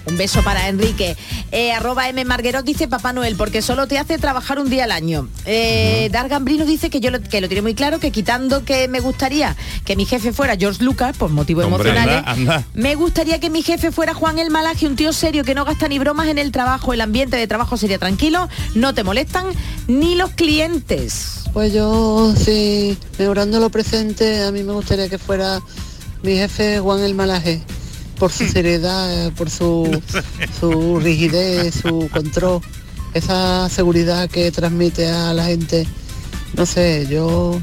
Un beso para Enrique. Eh, arroba M. Marguerot dice Papá Noel, porque solo te hace trabajar un día al año. Eh, Dar Gambrino dice que yo lo, que lo tiene muy claro, que quitando que me gustaría que mi jefe fuera George Lucas, por motivos
Hombre,
emocionales,
anda, anda.
me gustaría que mi jefe fuera Juan El Malaje, un tío serio que no gasta ni bromas en el trabajo, el ambiente de trabajo sería tranquilo, no te molestan ni los clientes.
Pues yo, sí, mejorando lo presente, a mí me gustaría que fuera mi jefe Juan el Malaje, por su seriedad, eh, por su, su rigidez, su control, esa seguridad que transmite a la gente. No sé, yo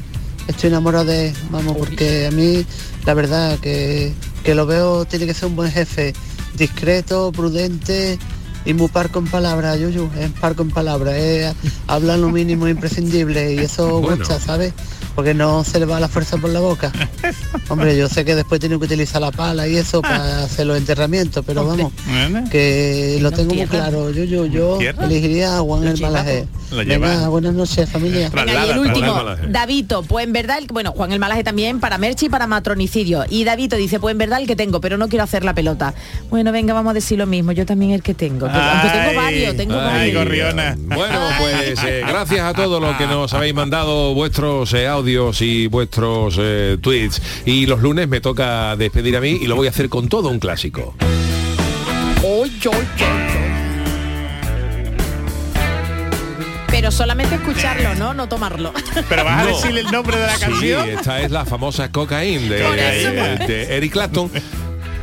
estoy enamorado de él, vamos, porque a mí la verdad que, que lo veo tiene que ser un buen jefe, discreto, prudente y muy par con palabras, Yuyu, es par con palabras, es hablar lo mínimo imprescindible y eso
Bueno.
gusta, ¿sabes? Porque no se le va la fuerza por la boca. Hombre, yo sé que después tiene que utilizar la pala y eso para hacer los enterramientos, pero vamos, que lo tengo muy claro. Yo, yo, elegiría a Juan el Malaje. Venga, buenas noches, familia.
Venga, y el último, Davito, pues en verdad, el- bueno, Juan el Malaje también para Merchi y para matronicidio. Y Davito dice, pues en verdad el que tengo, pero no quiero hacer la pelota. Bueno, venga, vamos a decir lo mismo, yo también el que tengo. Aunque tengo varios, tengo
Ay,
varios.
Bueno, pues eh, gracias a todos los que nos habéis mandado vuestros eh, audios y vuestros eh, tweets. Y los lunes me toca despedir a mí y lo voy a hacer con todo un clásico.
Pero solamente escucharlo, ¿no? No tomarlo.
Pero vas a
No.
decirle el nombre de la
Sí,
canción.
esta es la famosa Cocaine de,
Por eso.
de- de Eric Clapton.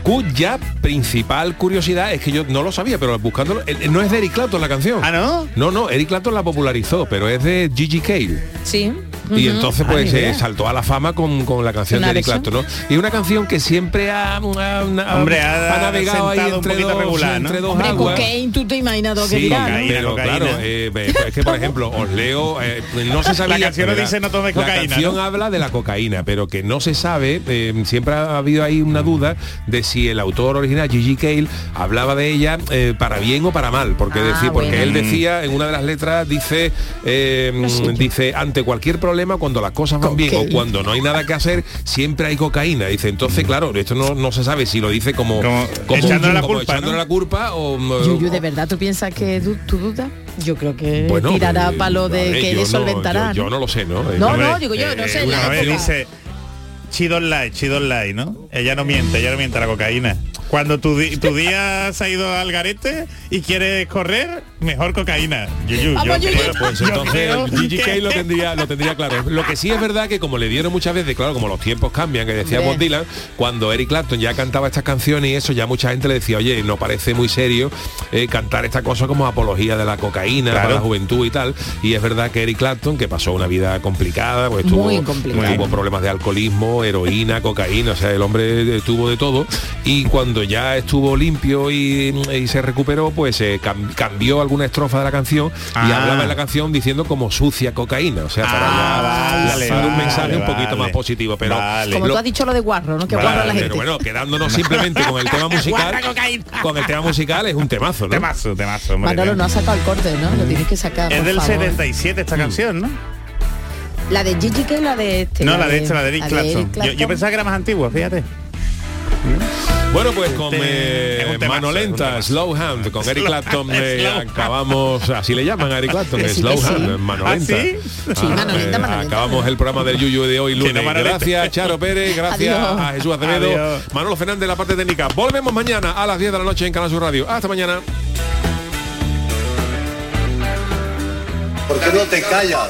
Cuya principal curiosidad es que yo no lo sabía, pero buscándolo, eh, no es de Eric Clapton la canción. ¿Ah,
no?
No, no, Eric Clapton la popularizó, pero es de Gigi Cale.
Sí.
Y entonces pues eh, saltó a la fama con, con la canción de Eric. Clapton, ¿no? Y una canción que siempre ha, ha- ha-
Hombre, ha
navegado ahí entre dos,
regular, ¿no?
entre dos
Hombre,
aguas.
cocaine, tú te imaginas lo que
Sí,
dirá, ¿no?
pero
cocaína.
claro, eh, eh, es que por ejemplo os leo, eh, no se sabía.
La canción no dice no tomes
La
cocaína,
canción
¿no?
habla de la cocaína, pero que no se sabe. eh, siempre ha habido ahí una duda de si el autor original Gigi Cale hablaba de ella eh, para bien o para mal, porque
Ah,
decir, porque
bueno.
él decía en una de las letras dice eh, dice ante cualquier problema problema cuando las cosas van bien o cuando no hay nada que hacer, siempre hay cocaína. Dice, entonces, claro, esto no, no se sabe si lo dice como, como,
echándole la
como
culpa,
echándole la culpa o...
Yuyu, ¿de verdad tú piensas que du- tú dudas? Yo creo que
Bueno,
tirará
eh,
palo de
vale,
que
no-
solventará.
yo-
¿no?
yo no lo sé, ¿no? Eh,
No, no, digo yo, no sé, en la
Una vez dice, chido light, chido light, ¿no? Ella no miente, ella no miente la cocaína. Cuando tu, tu día se ha ido al garete y quieres correr, mejor cocaína. Yuyu, yo
Bueno,
creo-
pues entonces
creo
Gigi
que-
Kay lo tendría, lo tendría claro. Lo que sí es verdad que como le dieron muchas veces, claro, como los tiempos cambian, que decía
Hombre.
Bob Dylan, cuando Eric Clapton ya cantaba estas canciones y eso, ya mucha gente le decía, oye, no parece muy serio eh, cantar esta cosa como apología de la cocaína
Claro.
para la juventud y tal. Y es verdad que Eric Clapton, que pasó una vida complicada, pues
Muy
tuvo,
complicada.
tuvo problemas de alcoholismo, heroína, cocaína, o sea, el hombre eh, tuvo de todo. Y cuando ya estuvo limpio y, y se recuperó, pues eh, cam- cambió alguna estrofa de la canción y
Ah.
hablaba en la canción diciendo como sucia cocaína. O sea, para
Ah, vale,
un
vale,
mensaje un poquito
vale.
más positivo. Pero
Como
lo-
tú has dicho lo de guarro, ¿no? Que
Vale,
guarro la gente.
pero bueno, quedándonos simplemente con el tema musical, con el tema musical es un temazo, ¿no?
Temazo, temazo, hombre.
Manolo no ha sacado el corte, ¿no? Lo tienes que sacar.
Es
por
del
favor.
77 esta canción, ¿no?
La de Gigi que la de este.
no, la de esta, la de Eric
la
Clapton.
Eric
Yo,
Clapton.
yo pensaba que era más antigua, fíjate.
Bueno, pues con
Este
eh,
temazo,
mano lenta. Slow Hand, con Eric Clapton eh, acabamos, así le llaman a Eric Clapton,
Sí,
Slow
sí.
Hand, mano
¿Ah,
lenta.
sí?
Sí, mano
eh,
mano lenta.
Acabamos el programa del Yuyu de hoy lunes.
no,
gracias, Charo Pérez, gracias
Adiós.
a Jesús Acevedo,
Adiós.
Manolo Fernández, la parte técnica. Volvemos mañana a las 10 de la noche en Canal Sur Radio. Hasta mañana.
¿Por qué no te callas?